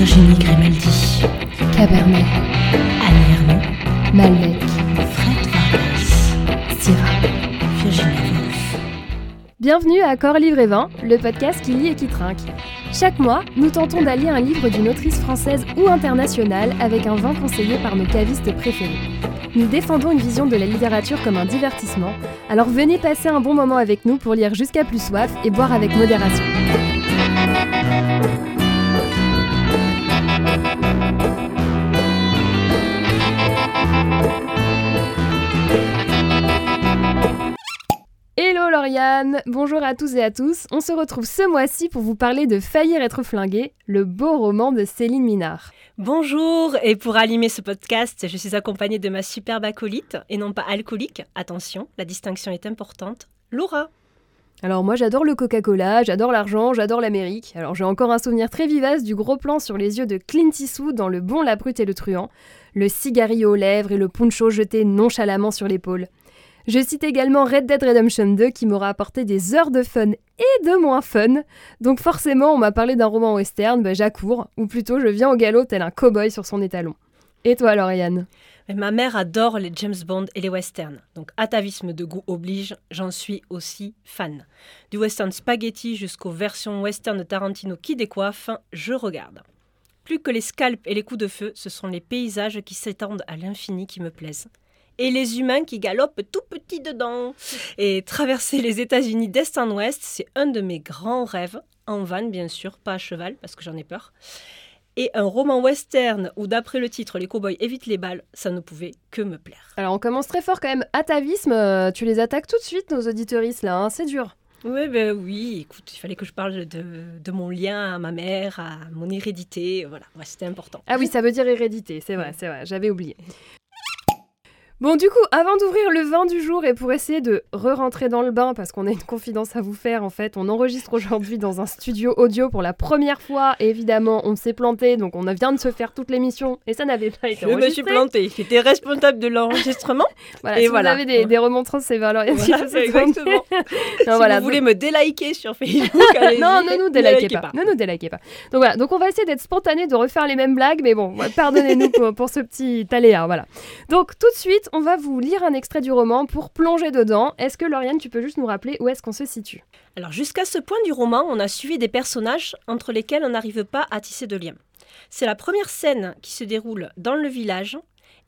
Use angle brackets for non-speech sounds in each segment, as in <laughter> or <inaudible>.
Virginie Grimaldi, Cabernet, Malbec, Fred Vargas, Syrah. Virginia Woolf. Bienvenue à Corps Livre et Vin, le podcast qui lit et qui trinque. Chaque mois, nous tentons d'allier un livre d'une autrice française ou internationale avec un vin conseillé par nos cavistes préférés. Nous défendons une vision de la littérature comme un divertissement, alors venez passer un bon moment avec nous pour lire jusqu'à plus soif et boire avec modération. Bonjour à tous et à tous. On se retrouve ce mois-ci pour vous parler de Faillir être flingué, le beau roman de Céline Minard. Bonjour, et pour animer ce podcast, je suis accompagnée de ma superbe acolyte, et non pas alcoolique, attention, la distinction est importante, Laura. Alors moi j'adore le Coca-Cola, j'adore l'argent, j'adore l'Amérique. Alors j'ai encore un souvenir très vivace du gros plan sur les yeux de Clint Eastwood dans Le Bon, la Brute et le Truand, le cigarillo aux lèvres et le poncho jeté nonchalamment sur l'épaule. Je cite également Red Dead Redemption 2 qui m'aura apporté des heures de fun et de moins fun. Donc forcément, on m'a parlé d'un roman western, bah, j'accours, ou plutôt je viens au galop tel un cow-boy sur son étalon. Et toi, Lauriane ma mère adore les James Bond et les westerns, donc atavisme de goût oblige, j'en suis aussi fan. Du western spaghetti jusqu'aux versions western de Tarantino qui décoiffent, je regarde. Plus que les scalps et les coups de feu, ce sont les paysages qui s'étendent à l'infini qui me plaisent. Et les humains qui galopent tout petits dedans. Et traverser les États-Unis d'est en ouest, c'est un de mes grands rêves, en van bien sûr, pas à cheval parce que j'en ai peur. Et un roman western où, d'après le titre, les cowboys évitent les balles, ça ne pouvait que me plaire. Alors on commence très fort quand même. Atavisme, euh, tu les attaques tout de suite, nos auditeuristes là, hein, c'est dur. Oui, ben oui, écoute, il fallait que je parle de, de mon lien à ma mère, à mon hérédité, voilà, ouais, c'était important. Ah oui, ça veut dire hérédité, c'est vrai, c'est vrai, j'avais oublié. Bon, du coup, avant d'ouvrir le vin du jour et pour essayer de re-rentrer dans le bain, parce qu'on a une confidence à vous faire, en fait, on enregistre aujourd'hui dans un studio audio pour la première fois. Et évidemment, on s'est planté, donc on vient de se faire toute l'émission et ça n'avait pas été Je me enregistré. suis plantée, j'étais responsable de l'enregistrement. <laughs> Voilà, Et si voilà. vous avez des, des remontrances, c'est petit <laughs> <laughs> Voilà, exactement. Non, si voilà, vous voulez me déliker sur Facebook, non, ne nous délikez likez pas. Ne nous délikez pas. Donc voilà, donc on va essayer d'être spontané, de refaire les mêmes blagues, mais bon, pardonnez-nous pour, pour ce petit aléa, voilà. Donc tout de suite, on va vous lire un extrait du roman pour plonger dedans. Est-ce que Lauriane, tu peux juste nous rappeler où est-ce qu'on se situe? Alors jusqu'à ce point du roman, on a suivi des personnages entre lesquels on n'arrive pas à tisser de lien. C'est la première scène qui se déroule dans le village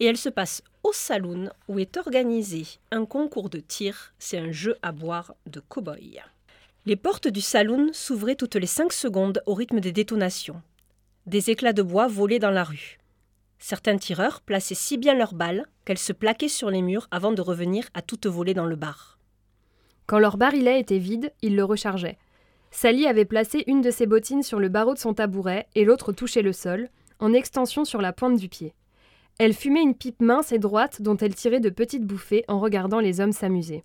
et elle se passe au saloon où est organisé un concours de tir, c'est un jeu à boire de cow-boy. Les portes du saloon s'ouvraient toutes les 5 secondes au rythme des détonations. Des éclats de bois volaient dans la rue. Certains tireurs plaçaient si bien leurs balles qu'elles se plaquaient sur les murs avant de revenir à toute volée dans le bar. Quand leur barillet était vide, ils le rechargeaient. Sally avait placé une de ses bottines sur le barreau de son tabouret et l'autre touchait le sol, en extension sur la pointe du pied. Elle fumait une pipe mince et droite dont elle tirait de petites bouffées en regardant les hommes s'amuser.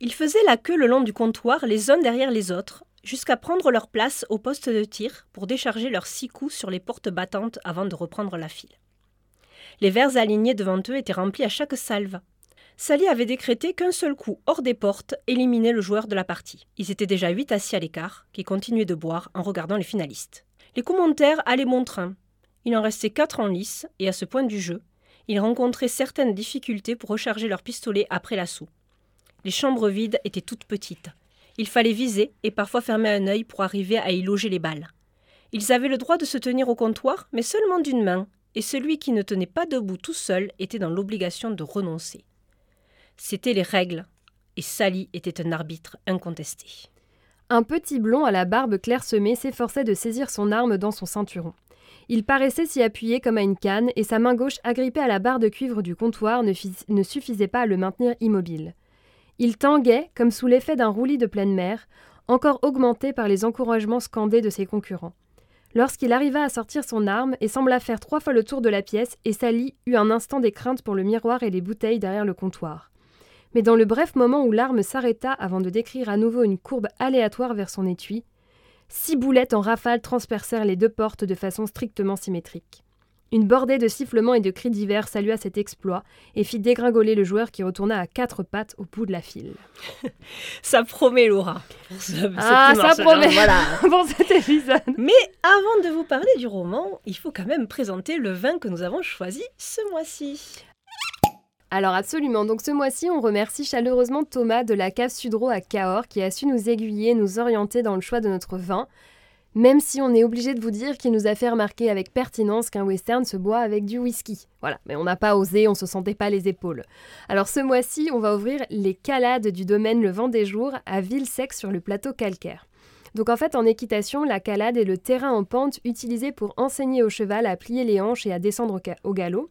Ils faisaient la queue le long du comptoir, les uns derrière les autres, jusqu'à prendre leur place au poste de tir pour décharger leurs six coups sur les portes battantes avant de reprendre la file. Les verres alignés devant eux étaient remplis à chaque salve. Sally avait décrété qu'un seul coup hors des portes éliminait le joueur de la partie. Ils étaient déjà huit assis à l'écart, qui continuaient de boire en regardant les finalistes. Les montèrent allaient bon train. Il en restait quatre en lice, et à ce point du jeu, ils rencontraient certaines difficultés pour recharger leurs pistolets après l'assaut. Les chambres vides étaient toutes petites. Il fallait viser et parfois fermer un œil pour arriver à y loger les balles. Ils avaient le droit de se tenir au comptoir, mais seulement d'une main, et celui qui ne tenait pas debout tout seul était dans l'obligation de renoncer. C'étaient les règles, et Sally était un arbitre incontesté. Un petit blond à la barbe clairsemée s'efforçait de saisir son arme dans son ceinturon. Il paraissait s'y appuyer comme à une canne, et sa main gauche agrippée à la barre de cuivre du comptoir ne, fis- ne suffisait pas à le maintenir immobile. Il tanguait comme sous l'effet d'un roulis de pleine mer, encore augmenté par les encouragements scandés de ses concurrents. Lorsqu'il arriva à sortir son arme et sembla faire trois fois le tour de la pièce, et Sally eut un instant des craintes pour le miroir et les bouteilles derrière le comptoir. Mais dans le bref moment où l'arme s'arrêta avant de décrire à nouveau une courbe aléatoire vers son étui, six boulettes en rafale transpercèrent les deux portes de façon strictement symétrique. Une bordée de sifflements et de cris divers salua cet exploit et fit dégringoler le joueur qui retourna à quatre pattes au bout de la file. <laughs> Ça promet, Laura. Ah, ça promet. Voilà. <laughs> Pour cet épisode. Mais avant de vous parler du roman, il faut quand même présenter le vin que nous avons choisi ce mois-ci. Alors absolument, donc ce mois-ci on remercie chaleureusement Thomas de la cave Sudro à Cahors qui a su nous aiguiller, nous orienter dans le choix de notre vin, même si on est obligé de vous dire qu'il nous a fait remarquer avec pertinence qu'un western se boit avec du whisky. Voilà, mais on n'a pas osé, on se sentait pas les épaules. Alors ce mois-ci on va ouvrir les calades du domaine Le Vent des Jours à Villesec sur le plateau calcaire. Donc en fait en équitation, la calade est le terrain en pente utilisé pour enseigner au cheval à plier les hanches et à descendre au, galop.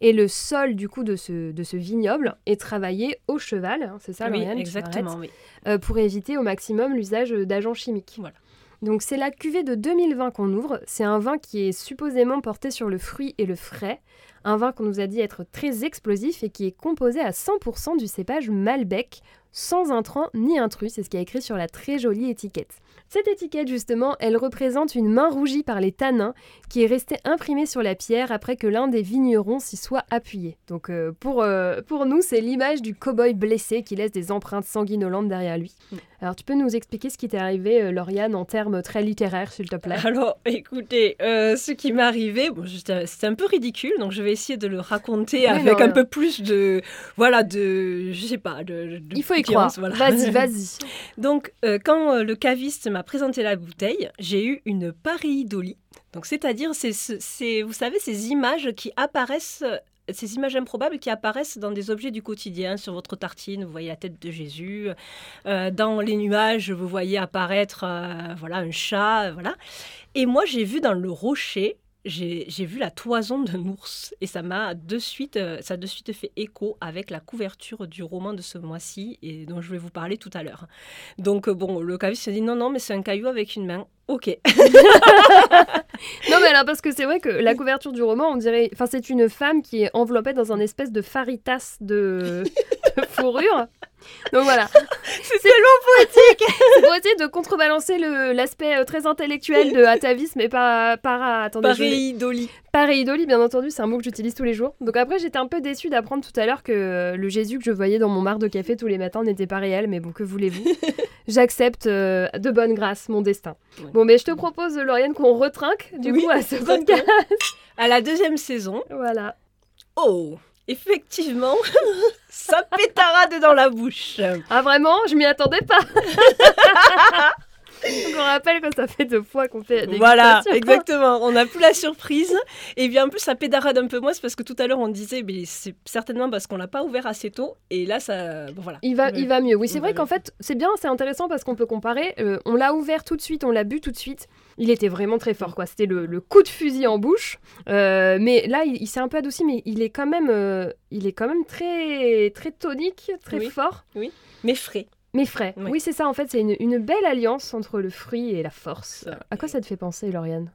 Et le sol du coup de ce, de ce vignoble est travaillé au cheval, hein, c'est ça oui, exactement. Oui. euh, pour éviter au maximum l'usage d'agents chimiques. Voilà. Donc c'est la cuvée de 2020 qu'on ouvre, c'est un vin qui est supposément porté sur le fruit et le frais, un vin qu'on nous a dit être très explosif et qui est composé à 100% du cépage Malbec, sans intrants ni intrus, c'est ce qui est écrit sur la très jolie étiquette. Cette étiquette, justement, elle représente une main rougie par les tanins qui est restée imprimée sur la pierre après que l'un des vignerons s'y soit appuyé. Donc euh, pour, euh, pour nous, c'est l'image du cow-boy blessé qui laisse des empreintes sanguinolentes derrière lui. Alors tu peux nous expliquer ce qui t'est arrivé, euh, Lauriane, en termes très littéraires, s'il te plaît? Alors, écoutez, euh, ce qui m'est arrivé, bon, c'était un peu ridicule, donc je vais essayer de le raconter avec non, un non. peu plus de, voilà, de, je sais pas, de, de Il faut y croire. voilà. Vas-y, <laughs> vas-y. Donc, euh, quand le caviste m'a présenté la bouteille, j'ai eu une pareidolie. Donc, c'est-à-dire, c'est, ce- c'est, vous savez, ces images qui apparaissent, ces images improbables qui apparaissent dans des objets du quotidien. Sur votre tartine, vous voyez la tête de Jésus. Euh, dans les nuages, vous voyez apparaître, euh, voilà, un chat, euh, voilà. Et moi, j'ai vu dans le rocher. J'ai, vu la toison d'un ours et ça m'a de suite, euh, ça de suite fait écho avec la couverture du roman de ce mois-ci et dont je vais vous parler tout à l'heure. Donc, euh, bon, le caviste s'est dit non, non, mais c'est un caillou avec une main. Ok. Non mais alors parce que c'est vrai que la couverture du roman, on dirait, enfin c'est une femme qui est enveloppée dans un espèce de faritas de <laughs> fourrure. Donc voilà, C'est tellement <laughs> c'est pour essayer de contrebalancer l'aspect euh, très intellectuel de atavisme et pas para. Attendez, pareidolie. Pareidolie, bien entendu, c'est un mot que j'utilise tous les jours. Donc après, j'étais un peu déçue d'apprendre tout à l'heure que euh, le Jésus que je voyais dans mon mar de café tous les matins n'était pas réel, mais bon, que voulez-vous? <laughs> J'accepte euh, de bonne grâce mon destin. Ouais. Bon, mais je te propose, Lauriane, qu'on retrinque du Oui, coup à ce podcast. À la deuxième saison, Voilà. oh, effectivement, <laughs> ça pétarade dans la bouche. Ah vraiment? Je m'y attendais pas <laughs> Donc on rappelle que ça fait deux fois qu'on fait des Voilà, exactement. On n'a plus la surprise. Et bien en plus, ça pédarade un peu moins, c'est parce que tout à l'heure on disait, mais c'est certainement parce qu'on l'a pas ouvert assez tôt. Et là, ça, bon, voilà. Il va, il va mieux. Oui, c'est vrai qu'en fait, c'est bien, c'est intéressant parce qu'on peut comparer. Euh, on l'a ouvert tout de suite, on l'a bu tout de suite. Il était vraiment très fort, quoi. C'était le, le coup de fusil en bouche. Euh, mais là, il, il s'est un peu adouci, mais il est quand même, euh, il est quand même très, très tonique, très Oui. fort, Mais frais. Mais frais. Oui. Oui, c'est ça. En fait, c'est une, une belle alliance entre le fruit et la force. Ça. À quoi ça te fait penser, Lauriane?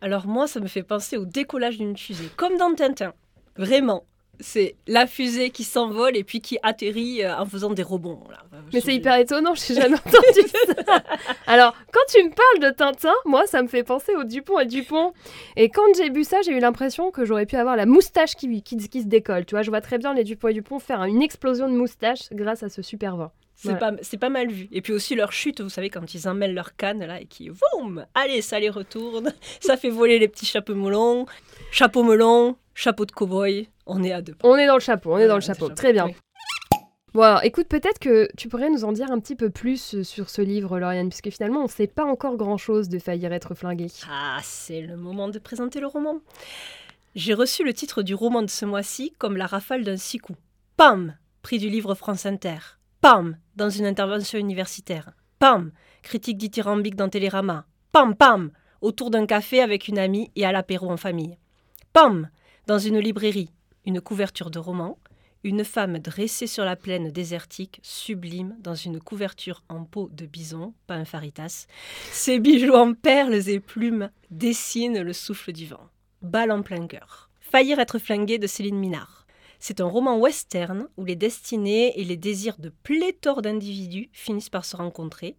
Alors moi, ça me fait penser au décollage d'une fusée, comme dans Tintin. Vraiment. C'est la fusée qui s'envole et puis qui atterrit euh, en faisant des rebonds. là. Mais Je- c'est hyper étonnant, j'ai jamais <laughs> entendu ça. Alors, quand tu me parles de Tintin, moi, ça me fait penser au Dupont et Dupont. Et quand j'ai bu ça, j'ai eu l'impression que j'aurais pu avoir la moustache qui, qui, qui se décolle. Tu vois, je vois très bien les Dupont et Dupont faire une explosion de moustache grâce à ce super vin. C'est Voilà. pas, mal vu. Et puis aussi leur chute, vous savez, quand ils emmêlent leur canne là et qui, boum, allez, ça les retourne. Ça fait voler les petits chapeaux melons, chapeau melon, chapeau de cow-boy. On est à deux. On est dans le chapeau, on est dans le chapeau. Très bien. oui. Bon, alors, écoute, peut-être que tu pourrais nous en dire un petit peu plus euh, sur ce livre, Lauriane, puisque finalement, on ne sait pas encore grand-chose de Faillir être flingué. Ah, c'est le moment de présenter le roman. J'ai reçu le titre du roman de ce mois-ci comme la rafale d'un six coups. Pam Prix du livre France Inter. Pam Dans une intervention universitaire. Pam Critique dithyrambique dans Télérama. Pam Pam Autour d'un café avec une amie et à l'apéro en famille. Pam Dans une librairie. Une couverture de roman. Une femme dressée sur la plaine désertique, sublime, dans une couverture en peau de bison, pas un faritas, ses bijoux en perles et plumes dessinent le souffle du vent. Balle en plein cœur. Faillir être flingué de Céline Minard. C'est un roman western où les destinées et les désirs de pléthore d'individus finissent par se rencontrer.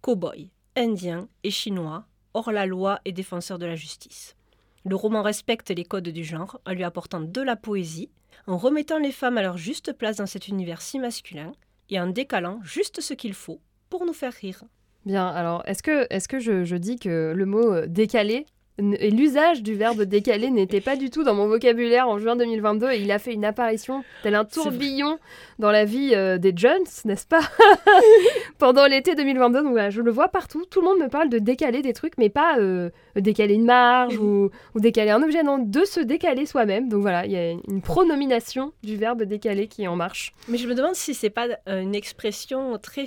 Cow-boys, indiens et chinois, hors la loi et défenseurs de la justice. Le roman respecte les codes du genre en lui apportant de la poésie, en remettant les femmes à leur juste place dans cet univers si masculin et en décalant juste ce qu'il faut pour nous faire rire. Bien, alors est-ce que, est que je, je dis que le mot euh, décalé et l'usage du verbe décalé n'était pas du tout dans mon vocabulaire en juin 2022 et il a fait une apparition tel un tourbillon dans la vie euh, des Jones, n'est-ce pas? <laughs> Pendant l'été 2022, donc voilà, je le vois partout, tout le monde me parle de décaler des trucs, mais pas euh, décaler une marge ou, ou décaler un objet, non, de se décaler soi-même. Donc voilà, il y a une pronomination du verbe décaler qui est en marche. Mais je me demande si c'est pas euh, une expression très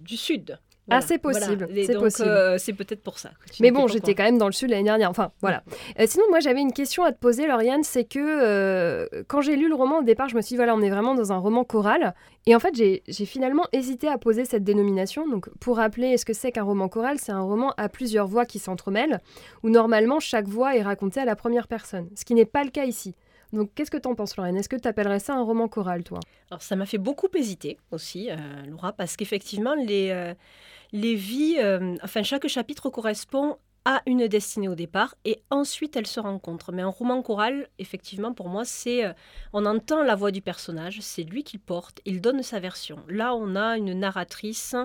du sud. Ah, c'est possible, c'est donc, possible. euh, c'est peut-être pour ça. que tu Mais bon, j'étais quand même dans le sud l'année dernière. Enfin, voilà. Euh, sinon, moi, j'avais une question à te poser, Lauriane. C'est que euh, quand j'ai lu le roman, au départ, je me suis dit, voilà, on est vraiment dans un roman choral. Et en fait, j'ai j'ai finalement hésité à poser cette dénomination. Donc, pour rappeler ce que c'est qu'un roman choral, c'est un roman à plusieurs voix qui s'entremêlent, où normalement, chaque voix est racontée à la première personne. Ce qui n'est pas le cas ici. Donc, qu'est-ce que t'en penses, Lauriane? Est-ce que tu appellerais ça un roman choral, toi? Alors, ça m'a fait beaucoup hésiter aussi, euh, Laura, parce qu'effectivement, les, euh, les vies, euh, enfin, chaque chapitre correspond à une destinée au départ et ensuite elles se rencontrent. Mais un roman choral, effectivement, pour moi, c'est. euh, on entend la voix du personnage, c'est lui qui porte, il donne sa version. Là, on a une narratrice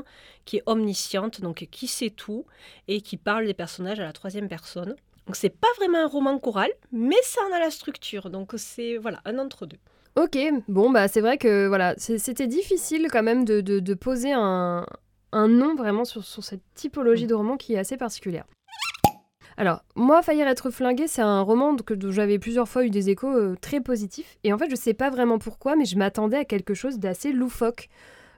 qui est omnisciente, donc qui sait tout et qui parle des personnages à la troisième personne. Donc, c'est pas vraiment un roman choral, mais ça en a la structure. Donc, c'est voilà, un entre-deux. Ok, bon, bah c'est vrai que voilà, c'était difficile quand même de- de poser un, un nom vraiment sur, sur cette typologie de roman qui est assez particulière. Alors, moi, Faillir être flingué, c'est un roman que, dont j'avais plusieurs fois eu des échos euh, très positifs. Et en fait, je sais pas vraiment pourquoi, mais je m'attendais à quelque chose d'assez loufoque.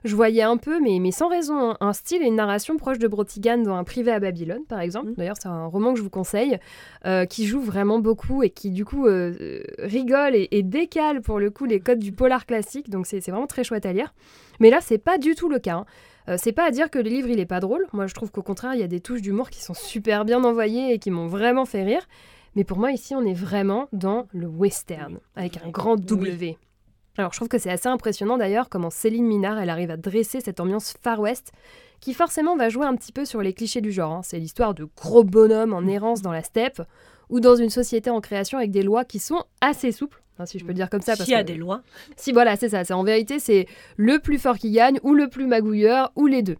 Je voyais un peu, mais, mais sans raison, un, un style et une narration proche de Brotigan dans Un privé à Babylone, par exemple. Mhm. D'ailleurs, c'est un roman que je vous conseille, euh, qui joue vraiment beaucoup et qui, du coup, euh, rigole et, et décale, pour le coup, les codes du polar classique. Donc, c'est c'est vraiment très chouette à lire. Mais là, c'est pas du tout le cas. hein. Euh, c'est pas à dire que le livre il est pas drôle. Moi, je trouve qu'au contraire, il y a des touches d'humour qui sont super bien envoyées et qui m'ont vraiment fait rire. Mais pour moi, ici, on est vraiment dans le western, avec un grand W. Alors, je trouve que c'est assez impressionnant d'ailleurs comment Céline Minard, elle arrive à dresser cette ambiance Far West, qui forcément va jouer un petit peu sur les clichés du genre. hein. C'est l'histoire de gros bonhommes en errance dans la steppe, ou dans une société en création avec des lois qui sont assez souples, hein, si je peux le dire comme ça. parce S'il y a que- des lois. si voilà, c'est ça. C'est en vérité, c'est le plus fort qui gagne ou le plus magouilleur ou les deux.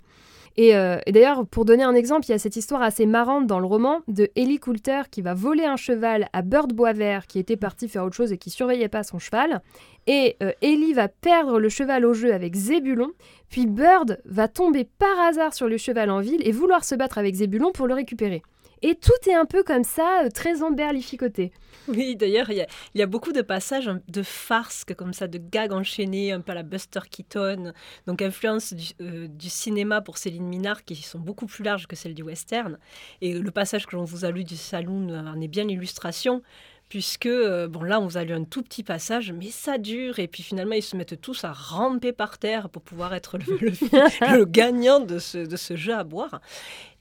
Et, euh, et d'ailleurs, pour donner un exemple, il y a cette histoire assez marrante dans le roman de Ellie Coulter qui va voler un cheval à Bird Boisvert qui était parti faire autre chose et qui surveillait pas son cheval. Et euh, Ellie va perdre le cheval au jeu avec Zébulon. Puis Bird va tomber par hasard sur le cheval en ville et vouloir se battre avec Zébulon pour le récupérer. Et tout est un peu comme ça, euh, très emberlificoté. Oui, d'ailleurs, il y, a- beaucoup de passages de farces, que comme ça, de gags enchaînés, un peu à la Buster Keaton, donc influence du, euh, du cinéma pour Céline Minard, qui sont beaucoup plus larges que celles du western. Et le passage que l'on vous a lu du saloon euh, en est bien l'illustration, puisque, euh, bon, là, on vous a lu un tout petit passage, mais ça dure, et puis finalement, ils se mettent tous à ramper par terre pour pouvoir être le, le- <laughs> le gagnant de ce, de ce jeu à boire.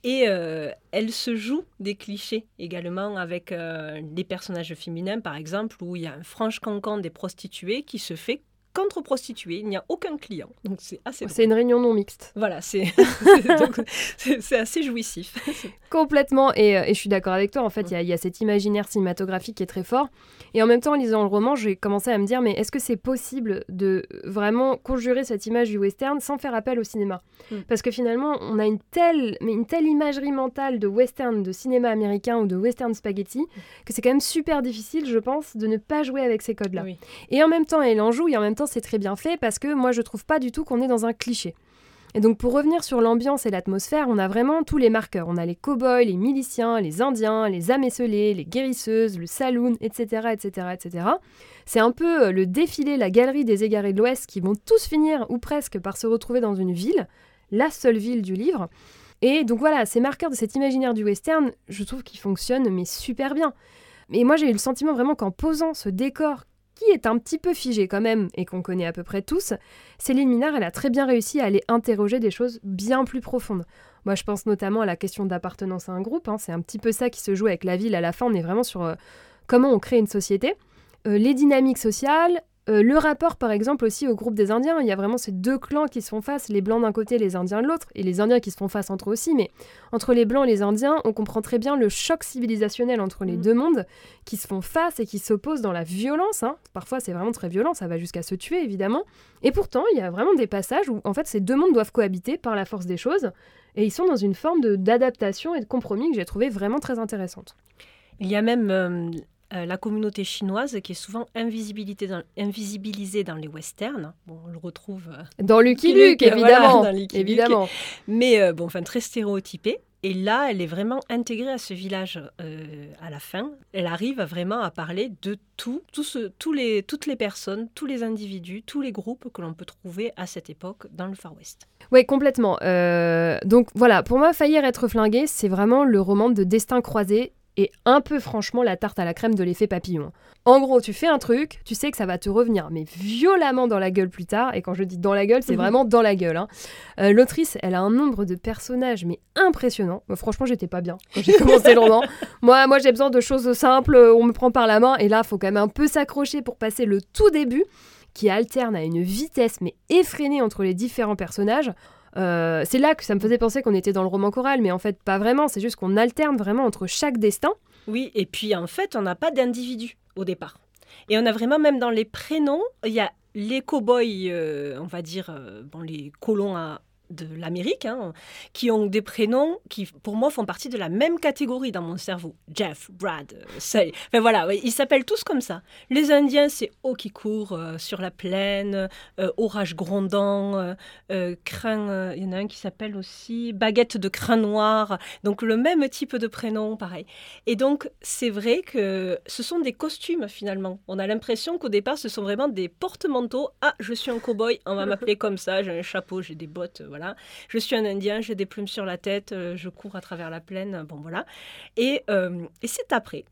Et euh, elle se joue des clichés également avec euh, les personnages féminins, par exemple, où il y a un franche cancan des prostituées qui se fait contre-prostituée. Il n'y a aucun client. Donc c'est assez. C'est une réunion non mixte. Voilà, c'est <laughs> <laughs> assez jouissif. <laughs> Complètement, et, euh, et je suis d'accord avec toi, en fait, il y a- il y, a cet imaginaire cinématographique qui est très fort. Et en même temps, en lisant le roman, j'ai commencé à me dire, mais est-ce que c'est possible de vraiment conjurer cette image du western sans faire appel au cinéma? Mm. Parce que finalement, on a une telle, mais une telle imagerie mentale de western, de cinéma américain ou de western spaghetti, que c'est quand même super difficile, je pense, de ne pas jouer avec ces codes-là. Oui. Et en même temps, elle en joue, et en même temps, c'est très bien fait, parce que moi, je trouve pas du tout qu'on est dans un cliché. Et donc pour revenir sur l'ambiance et l'atmosphère, on a vraiment tous les marqueurs. On a les cow-boys, les miliciens, les indiens, les esselées, les guérisseuses, le saloon, etc. etc., etc. C'est un peu euh, le défilé, la galerie des égarés de l'Ouest qui vont tous finir, ou presque, par se retrouver dans une ville, la seule ville du livre. Et donc voilà, ces marqueurs de cet imaginaire du western, je trouve qu'ils fonctionnent mais super bien. Mais moi j'ai eu le sentiment vraiment qu'en posant ce décor qui est un petit peu figé quand même et qu'on connaît à peu près tous, Céline Minard, elle a très bien réussi à aller interroger des choses bien plus profondes. Moi, je pense notamment à la question d'appartenance à un groupe. hein. C'est un petit peu ça qui se joue avec la ville. À la fin, on est vraiment sur euh, comment on crée une société, euh, les dynamiques sociales, Euh, le rapport, par exemple, aussi au groupe des Indiens, il y a vraiment ces deux clans qui se font face, les Blancs d'un côté, les Indiens de l'autre, et les Indiens qui se font face entre eux aussi, mais entre les Blancs et les Indiens, on comprend très bien le choc civilisationnel entre les Mhm. deux mondes qui se font face et qui s'opposent dans la violence. hein. Parfois, c'est vraiment très violent, ça va jusqu'à se tuer, évidemment. Et pourtant, il y a vraiment des passages où, en fait, ces deux mondes doivent cohabiter par la force des choses, et ils sont dans une forme d'adaptation et de compromis que j'ai trouvé vraiment très intéressante. Il y a même euh, euh, la communauté chinoise qui est souvent invisibilisée dans, invisibilisée dans les westerns. Bon, on le retrouve, euh, Dans Lucky Luke, voilà, évidemment. dans Lucky Luke. évidemment. mais euh, bon, enfin très stéréotypée. Et là, elle est vraiment intégrée à ce village à la fin. Elle arrive vraiment à parler de tout, tout ce- tous les, toutes les personnes, tous les individus, tous les groupes que l'on peut trouver à cette époque dans le Far West. Oui, complètement. Donc voilà, pour moi, Faillir être flingué, c'est vraiment le roman de destin croisé et un peu franchement la tarte à la crème de l'effet papillon. En gros, tu fais un truc, tu sais que ça va te revenir, mais violemment dans la gueule plus tard. Et quand je dis dans la gueule, c'est Mhm. vraiment dans la gueule. hein. Euh, L'autrice, elle a un nombre de personnages, mais impressionnant. Moi, franchement, j'étais pas bien quand j'ai commencé le roman. <laughs> Moi, moi j'ai besoin de choses simples, on me prend par la main, et là, faut quand même un peu s'accrocher pour passer le tout début, qui alterne à une vitesse, mais effrénée entre les différents personnages. Euh, c'est là que ça me faisait penser qu'on était dans le roman choral, mais en fait pas vraiment, c'est juste qu'on alterne vraiment entre chaque destin. Oui, et puis en fait, on n'a pas d'individu au départ. Et on a vraiment, même dans les prénoms, il y a les cow-boys, euh, on va dire, euh, les colons à- de l'Amérique, hein, qui ont des prénoms qui, pour moi, font partie de la même catégorie dans mon cerveau. Jeff, Brad, euh, Sally. Enfin voilà, ils s'appellent tous comme ça. Les Indiens, c'est eau qui court euh, sur la plaine, euh, orage grondant, euh, crin, il y en a un qui s'appelle aussi baguette de crin noir. Donc le même type de prénom, pareil. Et donc, c'est vrai que ce sont des costumes finalement. On a l'impression qu'au départ, ce sont vraiment des porte-manteaux. Ah, je suis un cow-boy, on va m'appeler comme ça, j'ai un chapeau, j'ai des bottes, euh, Je suis un Indien, j'ai des plumes sur la tête, euh, je cours à travers la plaine, bon voilà. Et, euh, et c'est après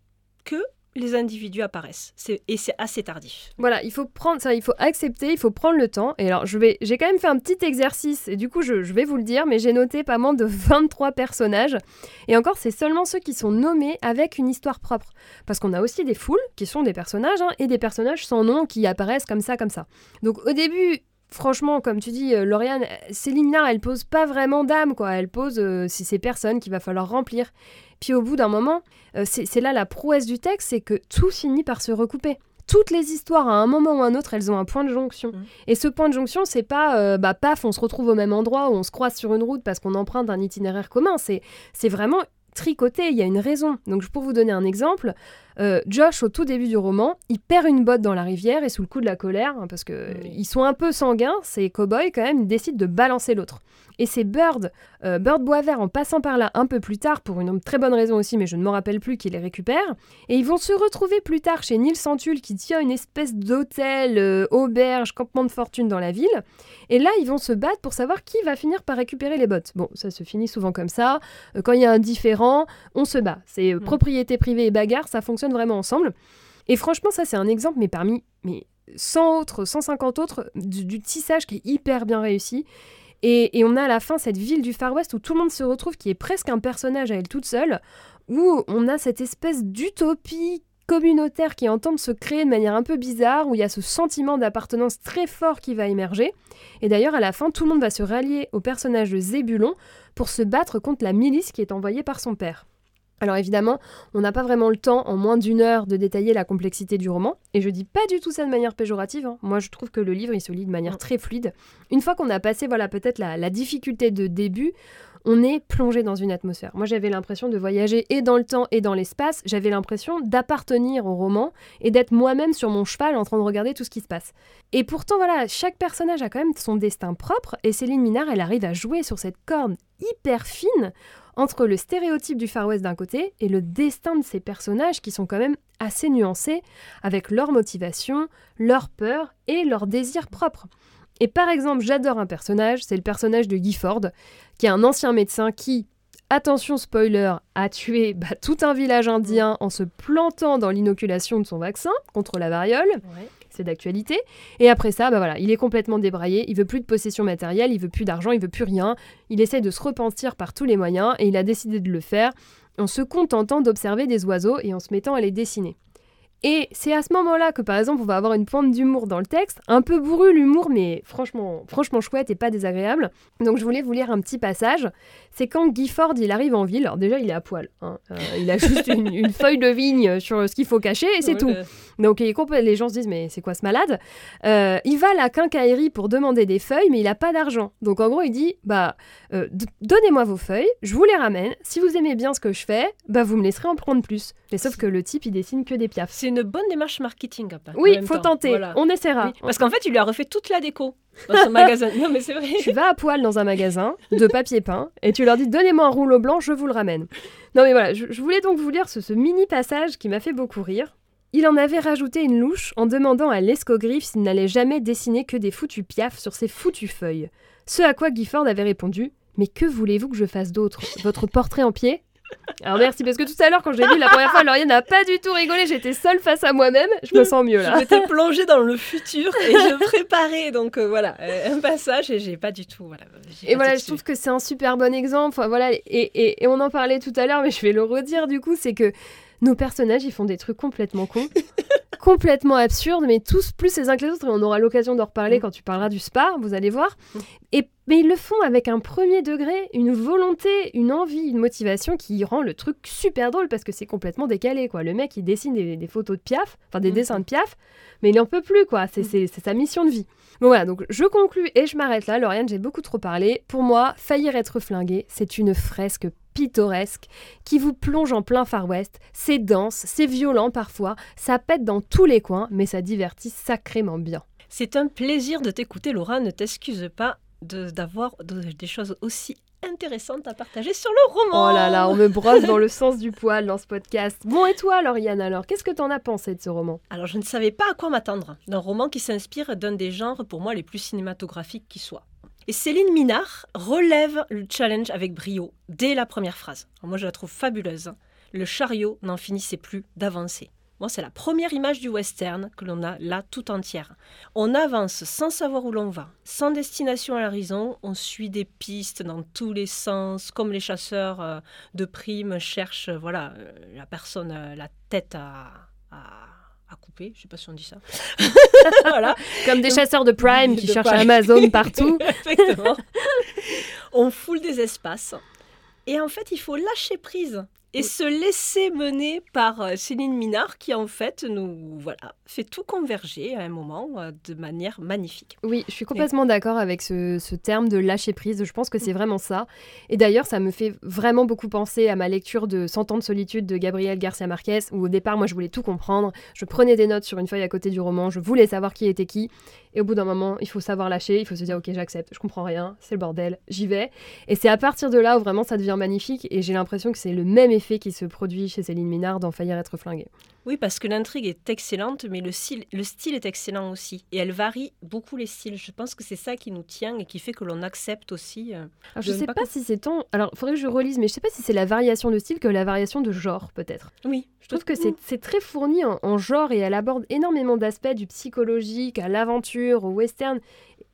que les individus apparaissent. Et c'est assez tardif. Voilà, il faut prendre ça, il faut accepter, il faut prendre le temps. Et alors, je vais, j'ai quand même fait un petit exercice, et du coup, je, je vais vous le dire, mais j'ai noté pas moins de 23 personnages. Et encore, c'est seulement ceux qui sont nommés avec une histoire propre. Parce qu'on a aussi des foules qui sont des personnages, hein, et des personnages sans nom qui apparaissent comme ça, comme ça. Donc, au début. Franchement, comme tu dis, euh, Lauriane, euh, Céline là, elle pose pas vraiment d'âme, quoi. Elle pose euh, c'est ces personnes qu'il va falloir remplir. Puis au bout d'un moment, euh, c'est là la prouesse du texte, c'est que tout finit par se recouper toutes les histoires, à un moment ou un autre, elles ont un point de jonction. Mhm. Et ce point de jonction, c'est pas, euh, bah, paf, on se retrouve au même endroit, ou on se croise sur une route parce qu'on emprunte un itinéraire commun. C'est, c'est vraiment tricoté, il y a une raison. Donc, pour vous donner un exemple, euh, Josh, au tout début du roman, il perd une botte dans la rivière et sous le coup de la colère, hein, parce que Oui. ils sont un peu sanguins, ces cow-boys, quand même, ils décident de balancer l'autre. Et c'est Bird, euh, Bird Boisvert, en passant par là un peu plus tard, pour une très bonne raison aussi, mais je ne me rappelle plus, qui les récupère. Et ils vont se retrouver plus tard chez Neil Santul qui tient une espèce d'hôtel, euh, auberge, campement de fortune dans la ville. Et là, ils vont se battre pour savoir qui va finir par récupérer les bottes. Bon, ça se finit souvent comme ça. Euh, quand il y a un différent, on se bat. C'est euh, Mm. propriété privée et bagarre, ça fonctionne vraiment ensemble. Et franchement, ça c'est un exemple, mais parmi mais 100 autres, 150 autres, du, tissage qui est hyper bien réussi. Et, et on a à la fin cette ville du Far West où tout le monde se retrouve, qui est presque un personnage à elle toute seule, où on a cette espèce d'utopie communautaire qui entend se créer de manière un peu bizarre, où il y a ce sentiment d'appartenance très fort qui va émerger. Et d'ailleurs, à la fin, tout le monde va se rallier au personnage de Zébulon pour se battre contre la milice qui est envoyée par son père. Alors évidemment, on n'a pas vraiment le temps en moins d'une heure de détailler la complexité du roman, et je dis pas du tout ça de manière péjorative. hein. Moi, je trouve que le livre il se lit de manière Mm. très fluide. Une fois qu'on a passé, voilà, peut-être la, la difficulté de début, on est plongé dans une atmosphère. Moi, j'avais l'impression de voyager et dans le temps et dans l'espace. J'avais l'impression d'appartenir au roman et d'être moi-même sur mon cheval en train de regarder tout ce qui se passe. Et pourtant, voilà, chaque personnage a quand même son destin propre, et Céline Minard, elle arrive à jouer sur cette corde hyper fine entre le stéréotype du Far West d'un côté et le destin de ces personnages qui sont quand même assez nuancés avec leur motivation, leur peur et leurs désirs propres. Et par exemple, j'adore un personnage, c'est le personnage de Guy Ford, qui est un ancien médecin qui, attention spoiler, a tué bah, tout un village indien en se plantant dans l'inoculation de son vaccin contre la variole d'actualité. Et après ça, bah voilà, il est complètement débraillé, il veut plus de possession matérielle, il veut plus d'argent, il veut plus rien. Il essaie de se repentir par tous les moyens et il a décidé de le faire en se contentant d'observer des oiseaux et en se mettant à les dessiner. Et c'est à ce moment-là que, par exemple, on va avoir une pointe d'humour dans le texte, un peu bourru l'humour, mais franchement, franchement chouette et pas désagréable. Donc je voulais vous lire un petit passage. C'est quand Guy Ford il arrive en ville. Alors déjà, il est à poil. hein. Euh, il a juste une, <laughs> une feuille de vigne sur ce qu'il faut cacher et c'est Ouais, tout. euh, Donc il les gens se disent mais c'est quoi ce malade? Euh, Il va à la quincaillerie pour demander des feuilles mais il a pas d'argent. Donc en gros il dit bah euh, donnez-moi vos feuilles, je vous les ramène. Si vous aimez bien ce que je fais, bah vous me laisserez en prendre plus. Mais sauf que le type il dessine que des piafs. C'est une bonne démarche marketing. en Oui, faut temps. tenter. Voilà. On essaiera. Oui, Parce qu'en fait, il lui a refait toute la déco dans son magasin. Tu vas à poil dans un magasin de papier peint et tu leur dis donnez-moi un rouleau blanc, je vous le ramène. Non mais voilà, je, voulais donc vous lire ce, ce mini passage qui m'a fait beaucoup rire. Il en avait rajouté une louche en demandant à l'escogriffe s'il n'allait jamais dessiner que des foutus piafs sur ses foutues feuilles. Ce à quoi Gifford avait répondu Mais que voulez-vous que je fasse d'autre? Votre portrait en pied? Alors merci, parce que tout à l'heure, quand j'ai lu la première fois, Lauriane n'a pas du tout rigolé, j'étais seule face à moi-même, je me sens mieux là. m'étais plongée dans le futur et je préparais donc euh, voilà euh, un passage et j'ai pas du tout voilà. Et voilà, je trouve que c'est un super bon exemple. Enfin, voilà, et, et- et on en parlait tout à l'heure, mais je vais le redire du coup, c'est que nos personnages, ils font des trucs complètement cons, <laughs> complètement absurdes, mais tous plus les uns que les autres. Et on aura l'occasion d'en reparler Mm. quand tu parleras du spa, vous allez voir. Mm. Et mais ils le font avec un premier degré, une volonté, une envie, une motivation qui rend le truc super drôle parce que c'est complètement décalé quoi. Le mec, il dessine des, des photos de Piaf, enfin des Mm. dessins de Piaf, mais il en peut plus quoi. C'est sa mission de vie. Bon voilà, donc je conclus et je m'arrête là. Lauriane, j'ai beaucoup trop parlé. Pour moi, Faillir être flingué, c'est une fresque pittoresque qui vous plonge en plein Far West. C'est dense, c'est violent parfois, ça pète dans tous les coins, mais ça divertit sacrément bien. C'est un plaisir de t'écouter Laura, ne t'excuse pas de- d'avoir de- des choses aussi intéressantes à partager sur le roman. Oh là là, on me brosse dans le sens du poil dans ce podcast. Bon, et toi, Lauriane, alors, qu'est-ce que t'en as pensé de ce roman? Alors je ne savais pas à quoi m'attendre d'un roman qui s'inspire d'un des genres pour moi les plus cinématographiques qui soit. Et Céline Minard relève le challenge avec brio dès la première phrase. Moi je la trouve fabuleuse. Le chariot n'en finissait plus d'avancer. Moi, c'est la première image du western que l'on a là tout entière. On avance sans savoir où l'on va, sans destination à l'horizon, on suit des pistes dans tous les sens, comme les chasseurs euh, de primes cherchent voilà, euh, la personne, euh, la tête à, à couper, je sais pas si on dit ça. <laughs> voilà, Comme des chasseurs de Prime qui De cherchent Prime. Amazon <laughs> partout. exactement. on foule des espaces. Et en fait, il faut lâcher prise et Oui. se laisser mener par euh, Céline Minard qui en fait nous voilà fait tout converger à un moment euh, de manière magnifique. Oui, je suis complètement d'accord avec ce, ce terme de lâcher prise. Je pense que c'est vraiment ça. Et d'ailleurs, ça me fait vraiment beaucoup penser à ma lecture de 100 ans de solitude de Gabriel Garcia Marquez, où au départ, moi, je voulais tout comprendre. Je prenais des notes sur une feuille à côté du roman. Je voulais savoir qui était qui. Et au bout d'un moment, il faut savoir lâcher. Il faut se dire, ok, j'accepte. Je comprends rien. C'est le bordel. J'y vais. Et c'est à partir de là où vraiment ça devient magnifique. Et j'ai l'impression que c'est le même effet qui se produit chez Céline Minard dans Faillir être flingué. Oui, parce que l'intrigue est excellente, mais le style, le style est excellent aussi. Et elle varie beaucoup les styles. Je pense que c'est ça qui nous tient et qui fait que l'on accepte aussi. euh, Alors, je ne sais pas pas si c'est tant. Alors, faudrait que je relise, mais je sais pas si c'est la variation de style que la variation de genre, peut-être. Oui, Je trouve que c'est c'est très fourni en, en genre et elle aborde énormément d'aspects du psychologique à l'aventure, au western.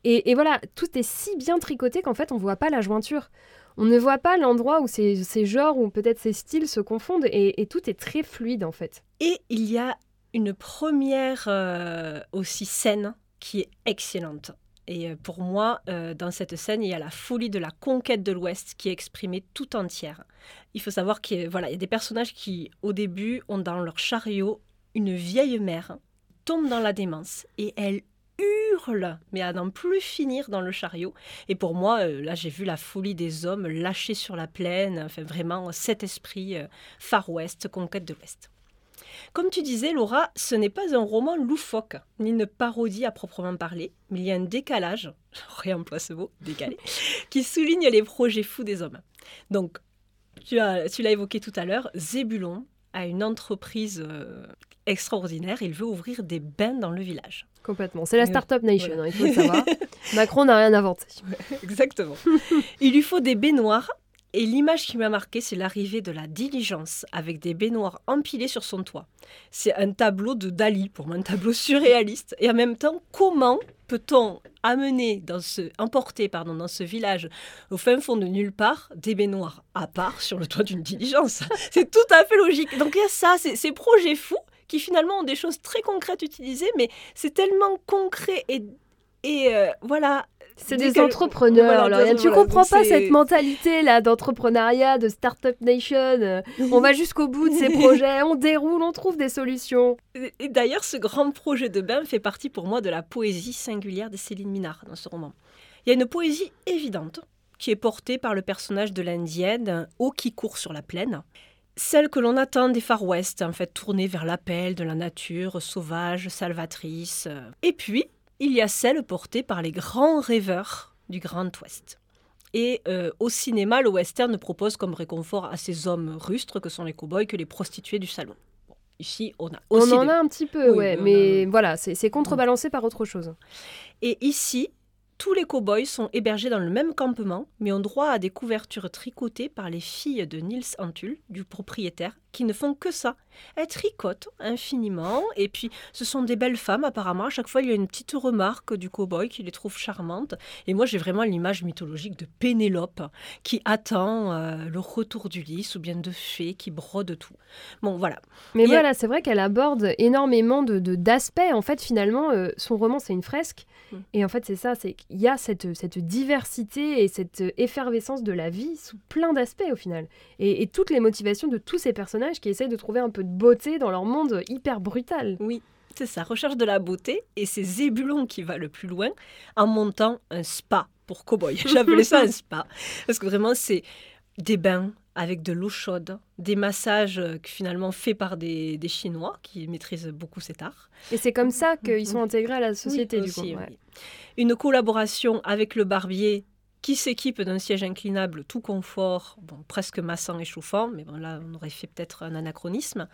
Et, et voilà, tout est si bien tricoté qu'en fait, on voit pas la jointure. On ne voit pas l'endroit où ces, genres ou peut-être ces styles se confondent et, tout est très fluide en fait. Et il y a une première euh, aussi scène qui est excellente. Et euh, pour moi, euh, dans cette scène, il y a la folie de la conquête de l'Ouest qui est exprimée tout entière. Il faut savoir qu'il voilà, il y a des personnages qui, au début, ont dans leur chariot une vieille mère, tombe dans la démence et elle hurle, mais à n'en plus finir dans le chariot. Et pour moi, euh, là, j'ai vu la folie des hommes lâchés sur la plaine, enfin vraiment cet esprit euh, Far West, conquête de l'Ouest. Comme tu disais, Laura, ce n'est pas un roman loufoque, ni une parodie à proprement parler, mais il y a un décalage, <laughs> réemploie ce mot, décalé, <laughs> qui souligne les projets fous des hommes. Donc, tu, as, tu l'as évoqué tout à l'heure, Zébulon a une entreprise euh, extraordinaire, il veut ouvrir des bains dans le village. Complètement. C'est la Startup Nation, voilà. hein, il faut le savoir. <laughs> Macron n'a rien inventé. Exactement. Il lui faut des baignoires. Et l'image qui m'a marqué, c'est l'arrivée de la diligence avec des baignoires empilées sur son toit. C'est un tableau de Dali, pour moi, un tableau <laughs> surréaliste. Et en même temps, comment peut-on amener, dans ce, emporter pardon, dans ce village, au fin fond de nulle part, des baignoires à part sur le toit d'une diligence? <laughs> C'est tout à fait logique. Donc il y a ça, c'est ces projets fous qui finalement ont des choses très concrètes utilisées, mais c'est tellement concret et, et euh, voilà. C'est des entrepreneurs. voilà, tu voilà, comprends pas cette mentalité là d'entrepreneuriat, de startup nation. euh, On va jusqu'au bout de ces <laughs> projets, on déroule, on trouve des solutions. Et- d'ailleurs, ce grand projet de bain fait partie pour moi de la poésie singulière de Céline Minard dans ce roman. Il y a une poésie évidente qui est portée par le personnage de l'Indienne, un haut qui court sur la plaine. Celle que l'on attend des Far West, en fait, tournée vers l'appel de la nature, sauvage, salvatrice. Et puis, il y a celle portée par les grands rêveurs du Grand Ouest. Et euh, au cinéma, le western ne propose comme réconfort à ces hommes rustres que sont les cow-boys que les prostituées du salon. Bon, ici, on a aussi on en des- a un petit peu, Oui, ouais, on a- mais voilà, c'est c'est contrebalancé par autre chose. Et ici, tous les cow-boys sont hébergés dans le même campement, mais ont droit à des couvertures tricotées par les filles de Niels Antul, du propriétaire, qui ne font que ça. Elles tricotent infiniment, et puis ce sont des belles femmes apparemment. À chaque fois, il y a une petite remarque du cow-boy qui les trouve charmantes. Et moi, j'ai vraiment l'image mythologique de Pénélope, qui attend euh, le retour d'Ulysse, ou bien de fées qui brodent tout. Bon, voilà. Mais voilà, c'est vrai qu'elle aborde énormément de de- d'aspects. en fait, finalement, euh, son roman, c'est une fresque. Et en fait, c'est ça, c'est qu'il y a cette, cette diversité et cette effervescence de la vie sous plein d'aspects au final. Et, et toutes les motivations de tous ces personnages qui essayent de trouver un peu de beauté dans leur monde hyper brutal. Oui, c'est ça, recherche de la beauté, et c'est Zébulon qui va le plus loin en montant un spa pour cow-boy. <laughs> J'appelais ça un spa, parce que vraiment c'est des bains avec de l'eau chaude, des massages euh, finalement faits par des, des Chinois qui maîtrisent beaucoup cet art. Et c'est comme ça qu'ils sont intégrés à la société, Mm-hmm. Oui, du aussi, coup. ouais. oui. Une collaboration avec le barbier qui s'équipe d'un siège inclinable tout confort, bon, presque massant et chauffant, mais bon, là on aurait fait peut-être un anachronisme.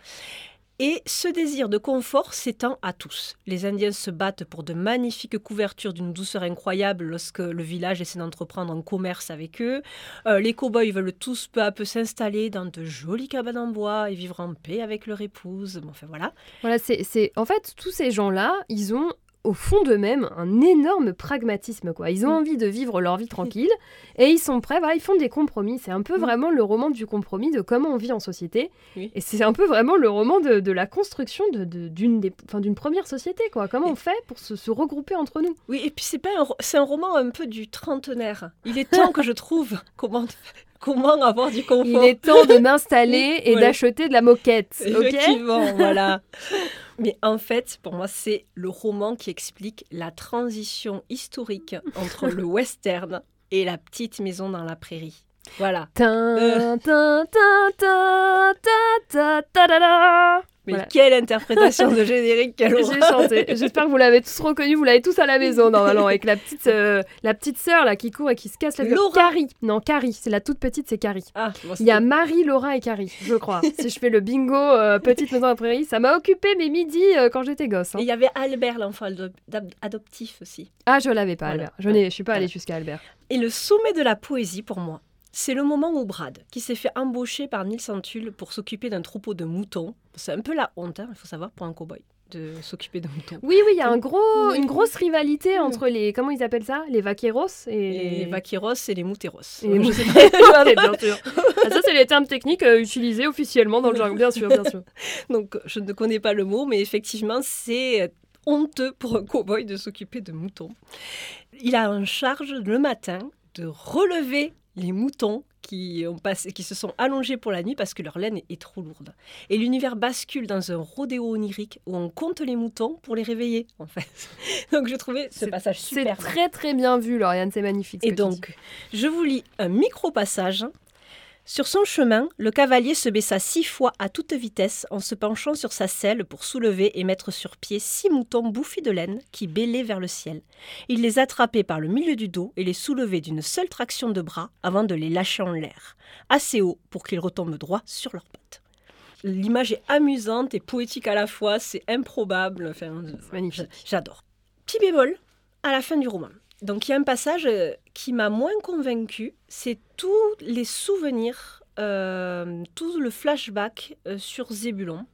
Et ce désir de confort s'étend à tous. Les Indiens se battent pour de magnifiques couvertures d'une douceur incroyable lorsque le village essaie d'entreprendre un commerce avec eux. Euh, les cow-boys veulent tous peu à peu s'installer dans de jolies cabanes en bois et vivre en paix avec leur épouse. Bon, enfin voilà. Voilà, c'est, en fait, tous ces gens-là, ils ont au fond d'eux-mêmes un énorme pragmatisme. quoi. Ils ont Mm. envie de vivre leur vie <laughs> tranquille et ils sont prêts, voilà, ils font des compromis. C'est un peu Mm. vraiment le roman du compromis, de comment on vit en société. Oui. Et c'est un peu vraiment le roman de, de la construction de, de- d'une, d'une première société. Quoi. Comment Et- on fait pour se, se regrouper entre nous? Oui, et puis c'est pas c'est un roman un peu du trentenaire. Il est temps que je trouve comment comment avoir du confort. Il est temps de m'installer <laughs> et Voilà. d'acheter de la moquette. Effectivement, voilà. <laughs> Mais en fait, pour moi, c'est le roman qui explique la transition historique entre le western et la petite maison dans la prairie. Voilà. Mais Voilà. quelle interprétation de générique, quelle J'ai chanté. J'espère que vous l'avez tous reconnu. Vous l'avez tous à la maison normalement avec la petite, euh, la petite sœur là qui court et qui se casse la gueule. Carrie. Non, Carrie. C'est la toute petite, c'est Carrie. Ah, bon, Il y a Marie, Laura et Carrie, je crois. <laughs> si je fais le bingo euh, petite maison à prairie, ça m'a occupé mes midis euh, quand j'étais gosse. hein. Et il y avait Albert, l'enfant adoptif aussi. Ah, je l'avais pas, Voilà. Albert. Je je suis pas allée jusqu'à Albert. Et le sommet de la poésie, pour moi, c'est le moment où Brad, qui s'est fait embaucher par Nils Antul pour s'occuper d'un troupeau de moutons, c'est un peu la honte, hein, il faut savoir, pour un cow-boy, de s'occuper de moutons. Oui, oui, il y a un gros, une grosse rivalité entre les, comment ils appellent ça, les vaqueros et Les vaqueros et les mouteros. Et les mouteros. <laughs> <laughs> bien sûr. Ah, ça, c'est les termes techniques euh, utilisés officiellement dans le jargon, bien sûr, bien sûr. <laughs> Donc, je ne connais pas le mot, mais effectivement, c'est euh, honteux pour un cow-boy de s'occuper de moutons. Il a en charge le matin de relever les moutons qui, ont passé, qui se sont allongés pour la nuit parce que leur laine est trop lourde. Et l'univers bascule dans un rodéo onirique où on compte les moutons pour les réveiller, en fait. <laughs> Donc, je trouvais ce C'est- passage C'est superbe. très très bien vu, Lauriane, c'est magnifique. ce Et donc, je vous lis un micro-passage. Sur son chemin, le cavalier se baissa six fois à toute vitesse en se penchant sur sa selle pour soulever et mettre sur pied six moutons bouffis de laine qui bêlaient vers le ciel. Il les attrapait par le milieu du dos et les soulevait d'une seule traction de bras avant de les lâcher en l'air, assez haut pour qu'ils retombent droit sur leurs pattes. L'image est amusante et poétique à la fois, c'est improbable. Enfin, magnifique. J'adore. Petit bémol à la fin du roman. Donc il y a un passage euh, qui m'a moins convaincu, c'est tous les souvenirs, euh, tout le flashback euh, sur Zébulon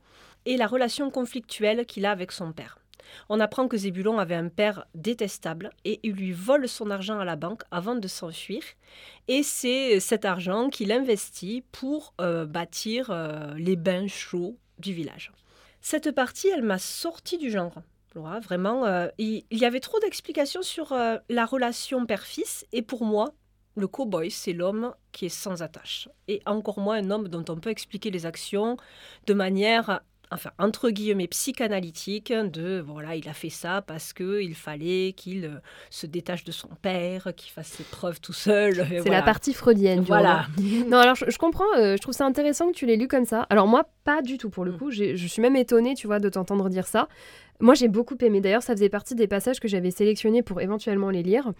et la relation conflictuelle qu'il a avec son père. On apprend que Zébulon avait un père détestable et il lui vole son argent à la banque avant de s'enfuir. Et c'est cet argent qu'il investit pour bâtir les bains chauds du village. Cette partie, elle m'a sorti du genre. Laura, vraiment, euh, il, y avait trop d'explications sur euh, la relation père-fils. Et pour moi, le cow-boy, c'est l'homme qui est sans attache. Et encore moins un homme dont on peut expliquer les actions de manière, enfin, entre guillemets, psychanalytique, de, voilà, il a fait ça parce qu'il fallait qu'il euh, se détache de son père, qu'il fasse ses preuves tout seul. C'est voilà. la partie freudienne. Voilà. <laughs> Non, alors je, je comprends, euh, je trouve ça intéressant que tu l'aies lu comme ça. Alors moi, pas du tout pour le Mm. coup. Je suis même étonnée, tu vois, de t'entendre dire ça. Moi, j'ai beaucoup aimé. D'ailleurs, ça faisait partie des passages que j'avais sélectionnés pour éventuellement les lire.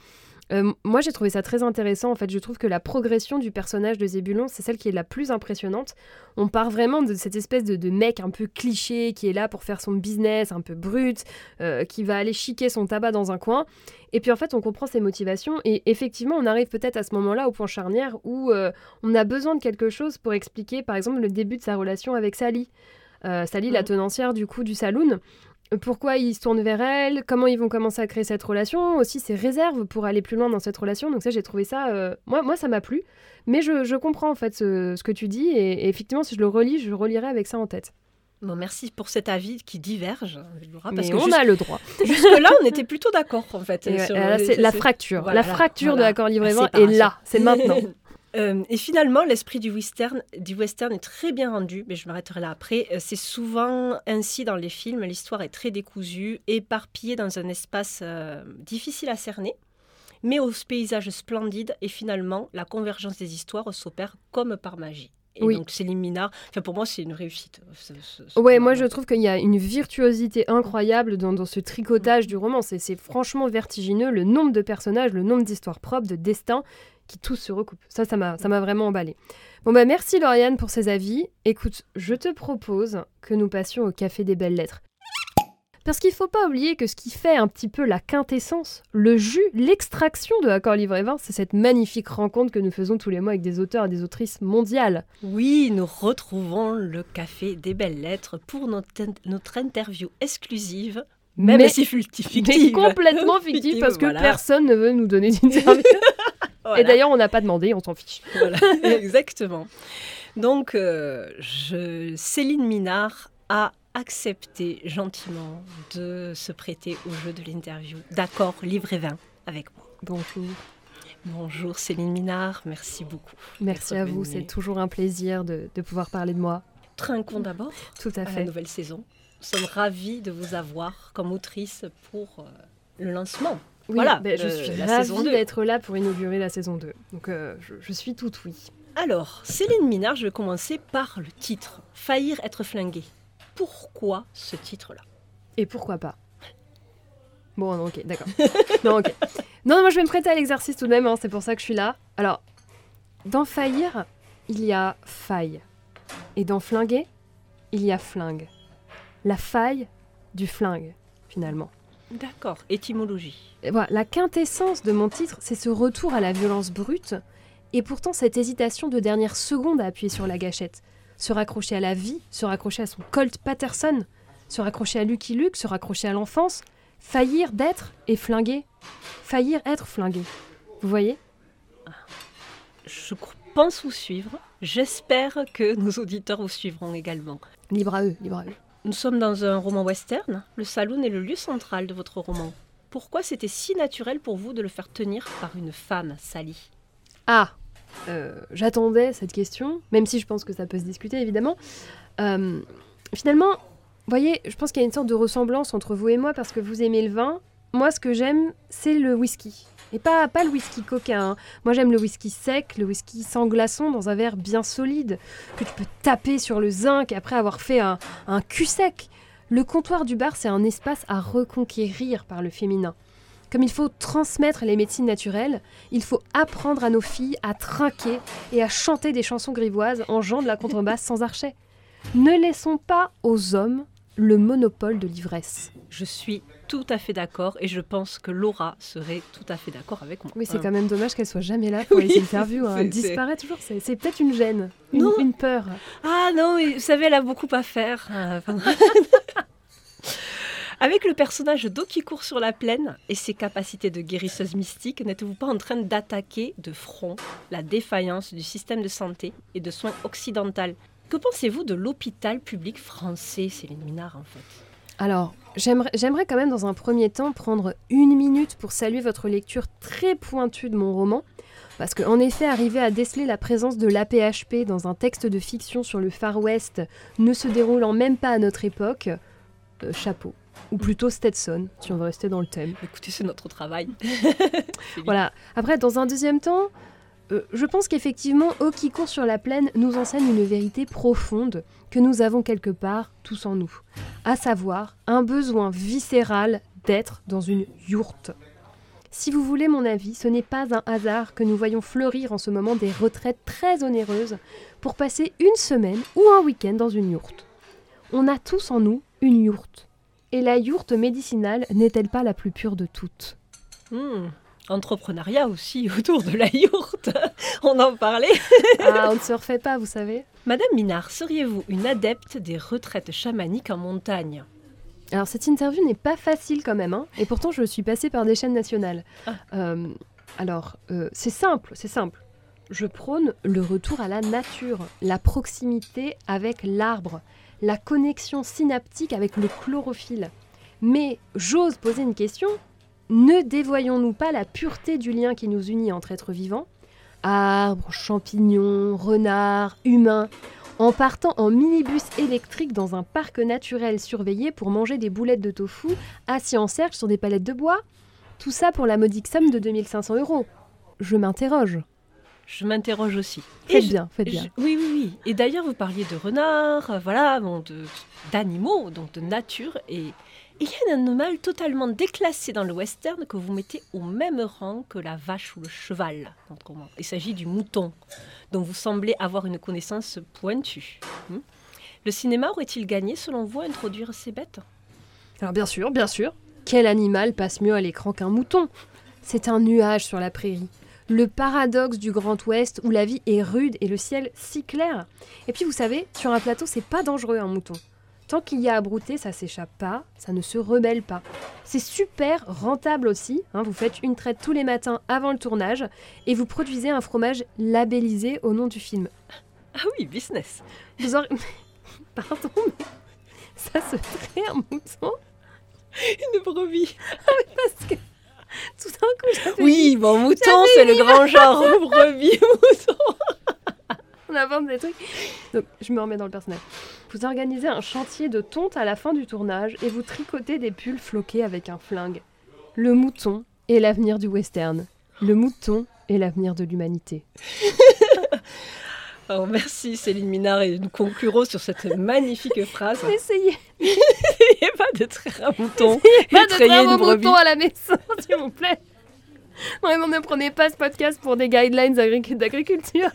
Euh, moi, j'ai trouvé ça très intéressant. En fait, je trouve que la progression du personnage de Zébulon, c'est celle qui est la plus impressionnante. On part vraiment de cette espèce de, de mec un peu cliché qui est là pour faire son business, un peu brut, euh, qui va aller chiquer son tabac dans un coin. Et puis en fait, on comprend ses motivations. Et effectivement, on arrive peut-être à ce moment-là au point charnière où euh, on a besoin de quelque chose pour expliquer, par exemple, le début de sa relation avec Sally. Euh, Sally, la Mhm. tenancière du coup du saloon. Pourquoi il se tourne vers elle Comment ils vont commencer à créer cette relation Aussi ses réserves pour aller plus loin dans cette relation. Donc ça, j'ai trouvé ça... euh, Moi, moi, ça m'a plu. Mais je, je comprends en fait ce, ce que tu dis. Et, et effectivement, si je le relis, je relirai avec ça en tête. Bon, merci pour cet avis qui diverge, Laura, parce Mais que on juste- a le droit. <laughs> jusque-là, on était plutôt d'accord, en fait. Sur- là, la fracture. voilà, la fracture de l'accord La 20 est là. C'est maintenant. <laughs> Euh, et finalement, l'esprit du western, du western est très bien rendu, mais je m'arrêterai là après. Euh, C'est souvent ainsi dans les films, l'histoire est très décousue, éparpillée dans un espace euh, difficile à cerner, mais aux paysages splendides, et finalement, la convergence des histoires s'opère comme par magie. Et Oui. donc Minard, enfin pour moi c'est une réussite. Ouais, moi je trouve qu'il y a une virtuosité incroyable dans, dans ce tricotage du roman. C'est c'est franchement vertigineux le nombre de personnages, le nombre d'histoires propres, de destins qui tous se recoupent. Ça, ça m'a ça m'a vraiment emballé. Bon bah merci Lauriane pour ces avis. Écoute, je te propose que nous passions au Café des Belles Lettres. Parce qu'il faut pas oublier que ce qui fait un petit peu la quintessence, le jus, l'extraction de Accord Livre et Vin, c'est cette magnifique rencontre que nous faisons tous les mois avec des auteurs et des autrices mondiales. Oui, nous retrouvons le Café des Belles Lettres pour notre, notre interview exclusive, même Mais- si ficti- Mais fictive. complètement <laughs> fictif parce que voilà. personne ne veut nous donner d'interview. <laughs> Voilà. Et d'ailleurs, on n'a pas demandé, on s'en fiche. Voilà, <laughs> exactement. Donc, euh, je, Céline Minard a accepté gentiment de se prêter au jeu de l'interview. D'accord, livre et vin avec moi. Bonjour. Bonjour Céline Minard, merci beaucoup. Merci à vous, c'est toujours un plaisir de, de pouvoir parler de moi. Trinquons d'abord Tout à à la fait. nouvelle saison. Nous sommes ravis de vous avoir comme autrice pour euh, le lancement. Oui, Voilà, ben, je euh, suis ravie d'être là pour inaugurer la saison 2. Donc, euh, je, je suis toute oui. Alors, Céline Minard, je vais commencer par le titre Faillir être flingué. Pourquoi ce titre-là? Et pourquoi pas? Bon, non, ok, d'accord. <laughs> non, ok. Non, non, moi je vais me prêter à l'exercice tout de même, hein, c'est pour ça que je suis là. Alors, dans faillir, il y a faille. Et dans flinguer, il y a flingue. La faille du flingue, finalement. D'accord, étymologie. Et voilà, la quintessence de mon titre, c'est ce retour à la violence brute, et pourtant cette hésitation de dernière seconde à appuyer sur la gâchette. Se raccrocher à la vie, se raccrocher à son Colt Patterson, se raccrocher à Lucky Luke, se raccrocher à l'enfance, faillir d'être et flinguer. Faillir être flingué. Vous voyez? Je pense vous suivre. J'espère que <laughs> nos auditeurs vous suivront également. Libre à eux, libre à eux. Nous sommes dans un roman western. Le saloon est le lieu central de votre roman. Pourquoi c'était si naturel pour vous de le faire tenir par une femme, Sally? Ah, j'attendais cette question, même si je pense que ça peut se discuter évidemment. Euh, finalement, vous voyez, je pense qu'il y a une sorte de ressemblance entre vous et moi parce que vous aimez le vin. Moi, ce que j'aime, c'est le whisky. Et pas, pas le whisky coquin. hein. Moi, j'aime le whisky sec, le whisky sans glaçon dans un verre bien solide, que tu peux taper sur le zinc après avoir fait un, un cul sec. Le comptoir du bar, c'est un espace à reconquérir par le féminin. Comme il faut transmettre les médecines naturelles, il faut apprendre à nos filles à trinquer et à chanter des chansons grivoises en jouant de la contrebasse sans archet. Ne laissons pas aux hommes le monopole de l'ivresse. Je suis tout à fait d'accord et je pense que Laura serait tout à fait d'accord avec moi. Oui, c'est quand même dommage qu'elle soit jamais là <laughs> pour Oui, les interviews. hein. Elle disparaît toujours. C'est peut-être une gêne, une, peur. Ah non, mais vous savez, elle a beaucoup à faire. <laughs> Avec le personnage d'eau qui court sur la plaine et ses capacités de guérisseuse mystique, n'êtes-vous pas en train d'attaquer de front la défaillance du système de santé et de soins occidental Que pensez-vous de l'hôpital public français, Céline Minard, en fait? Alors, j'aimerais j'aimerais quand même dans un premier temps prendre une minute pour saluer votre lecture très pointue de mon roman. Parce qu'en effet, arriver à déceler la présence de l'APHP dans un texte de fiction sur le Far West ne se déroulant même pas à notre époque, euh, chapeau. Ou plutôt Stetson, si on veut rester dans le thème. Écoutez, c'est notre travail. <laughs> Voilà. Après, dans un deuxième temps, euh, je pense qu'effectivement, Eau qui court sur la plaine nous enseigne une vérité profonde que nous avons quelque part tous en nous, à savoir un besoin viscéral d'être dans une yourte. Si vous voulez mon avis, ce n'est pas un hasard que nous voyons fleurir en ce moment des retraites très onéreuses pour passer une semaine ou un week-end dans une yourte. On a tous en nous une yourte. Et la yourte médicinale n'est-elle pas la plus pure de toutes? Hmm, Entrepreneuriat aussi <laughs> autour de la yourte. <laughs> On en parlait. Ah, on ne se refait pas, vous savez. Madame Minard, seriez-vous une adepte des retraites chamaniques en montagne? Alors cette interview n'est pas facile quand même, hein, et pourtant je suis passée par des chaînes nationales. Ah. Euh, alors euh, c'est simple, c'est simple. Je prône le retour à la nature, la proximité avec l'arbre, la connexion synaptique avec le chlorophylle. Mais j'ose poser une question. Ne dévoyons-nous pas la pureté du lien qui nous unit entre êtres vivants? Arbres, champignons, renards, humains, en partant en minibus électrique dans un parc naturel surveillé pour manger des boulettes de tofu assis en cercle sur des palettes de bois Tout ça pour la modique somme de 2500 euros. Je m'interroge. Je m'interroge aussi. Faites bien, faites bien. je- oui, oui, oui. Et d'ailleurs, vous parliez de renards, euh, voilà, bon, d'animaux, donc de nature. Et il y a un animal totalement déclassé dans le western que vous mettez au même rang que la vache ou le cheval. Il s'agit du mouton, dont vous semblez avoir une connaissance pointue. Hmm. Le cinéma aurait-il gagné, selon vous, à introduire ces bêtes? Alors bien sûr, bien sûr. Quel animal passe mieux à l'écran qu'un mouton? C'est un nuage sur la prairie. Le paradoxe du Grand Ouest où la vie est rude et le ciel si clair. Et puis vous savez, sur un plateau, c'est pas dangereux un mouton. Tant qu'il y a à brouter, ça s'échappe pas, ça ne se rebelle pas. C'est super rentable aussi. hein, vous faites une traite tous les matins avant le tournage et vous produisez un fromage labellisé au nom du film. Ah oui, business. Vous aurez... <laughs> Pardon, mais ça se trait un mouton? Une brebis. parce que <laughs> tout d'un coup j'avais Oui, bon, mouton, c'est le grand <laughs> genre. brebis, <laughs> mouton. On invente des trucs. Donc, je me remets dans le personnage. Vous organisez un chantier de tonte à la fin du tournage et vous tricotez des pulls floqués avec un flingue. Le mouton est l'avenir du western. Le mouton est l'avenir de l'humanité. Alors, merci Céline Minard et nous conclurons sur cette magnifique phrase. Essayez N'essayez pas de traire un mouton. pas de traire brebis. moutons à la maison, <laughs> s'il vous plaît. Vraiment, ne prenez pas ce podcast pour des guidelines agric- d'agriculture.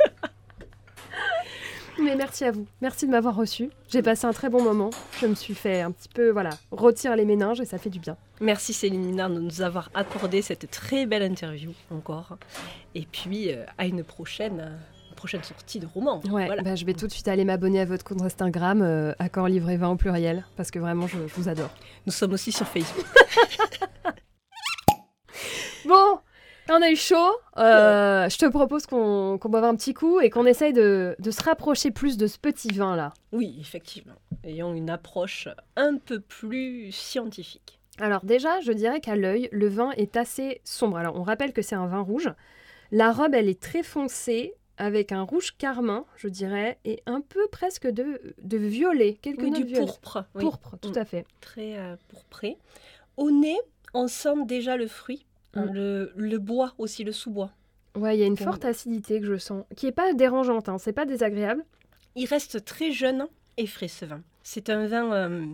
Mais merci à vous. Merci de m'avoir reçu. J'ai passé un très bon moment. Je me suis fait un petit peu, voilà, retirer les méninges et ça fait du bien. Merci Céline Minard de nous avoir accordé cette très belle interview encore. Et puis euh, à une prochaine, prochaine sortie de roman. Ouais, Voilà. bah, je vais tout de suite aller m'abonner à votre compte Instagram, euh, accord livré 20 au pluriel, parce que vraiment, je, je vous adore. Nous sommes aussi sur Facebook. <laughs> Bon, on a eu chaud. Euh, je te propose qu'on qu'on boive un petit coup et qu'on essaye de, de se rapprocher plus de ce petit vin-là. Oui, effectivement. Ayant une approche un peu plus scientifique. Alors déjà, je dirais qu'à l'œil, le vin est assez sombre. Alors on rappelle que c'est un vin rouge. La robe, elle est très foncée, avec un rouge carmin, je dirais, et un peu presque de, de violet, quelques Oui, notes du pourpre. oui. Pourpre, tout Mm. à fait. Très euh, pourpré. Au nez, on sent déjà le fruit. hein, Mm. Le, le bois aussi, le sous-bois. Ouais, il y a une forte acidité que je sens, qui est pas dérangeante, hein, c'est pas désagréable. Il reste très jeune et frais ce vin. C'est un vin euh,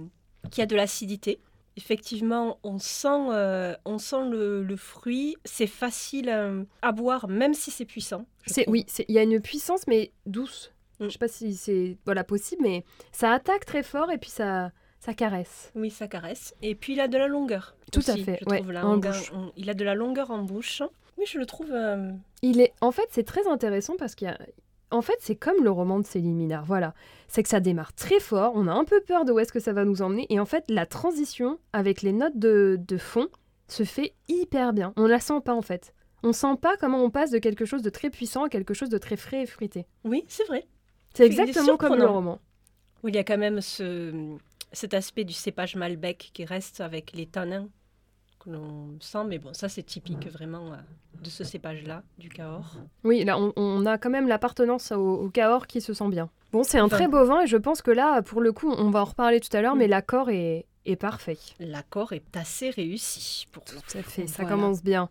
qui a de l'acidité. Effectivement, on sent, euh, on sent le, le fruit. C'est facile euh, à boire, même si c'est puissant. C'est oui, il y a une puissance mais douce. Mm. Je sais pas si c'est voilà possible, mais ça attaque très fort et puis ça ça caresse. Oui, ça caresse. Et puis il a de la longueur. Tout à fait, je ouais, trouve, en longueur- bouche. on- il a de la longueur en bouche. Oui, je le trouve. euh, Il est en fait c'est très intéressant parce qu'il y a en fait c'est comme le roman de Céline Minard. Voilà, c'est que ça démarre très fort. On a un peu peur de où est-ce que ça va nous emmener et en fait la transition avec les notes de, de fond se fait hyper bien. On la sent pas en fait. On sent pas comment on passe de quelque chose de très puissant à quelque chose de très frais et fruité. Oui, c'est vrai. C'est exactement comme le roman. Oui, il y a quand même ce, cet aspect du cépage Malbec qui reste avec les tanins que l'on sent, mais bon, ça c'est typique vraiment euh, de ce cépage-là, du Cahors. Oui, là, on, on a quand même l'appartenance au, au Cahors qui se sent bien. Bon, c'est un Enfin- très beau vin et je pense que là, pour le coup, on va en reparler tout à l'heure, Mm. mais l'accord est, est parfait. L'accord est assez réussi pour. Tout à fait, ça Voilà. commence bien.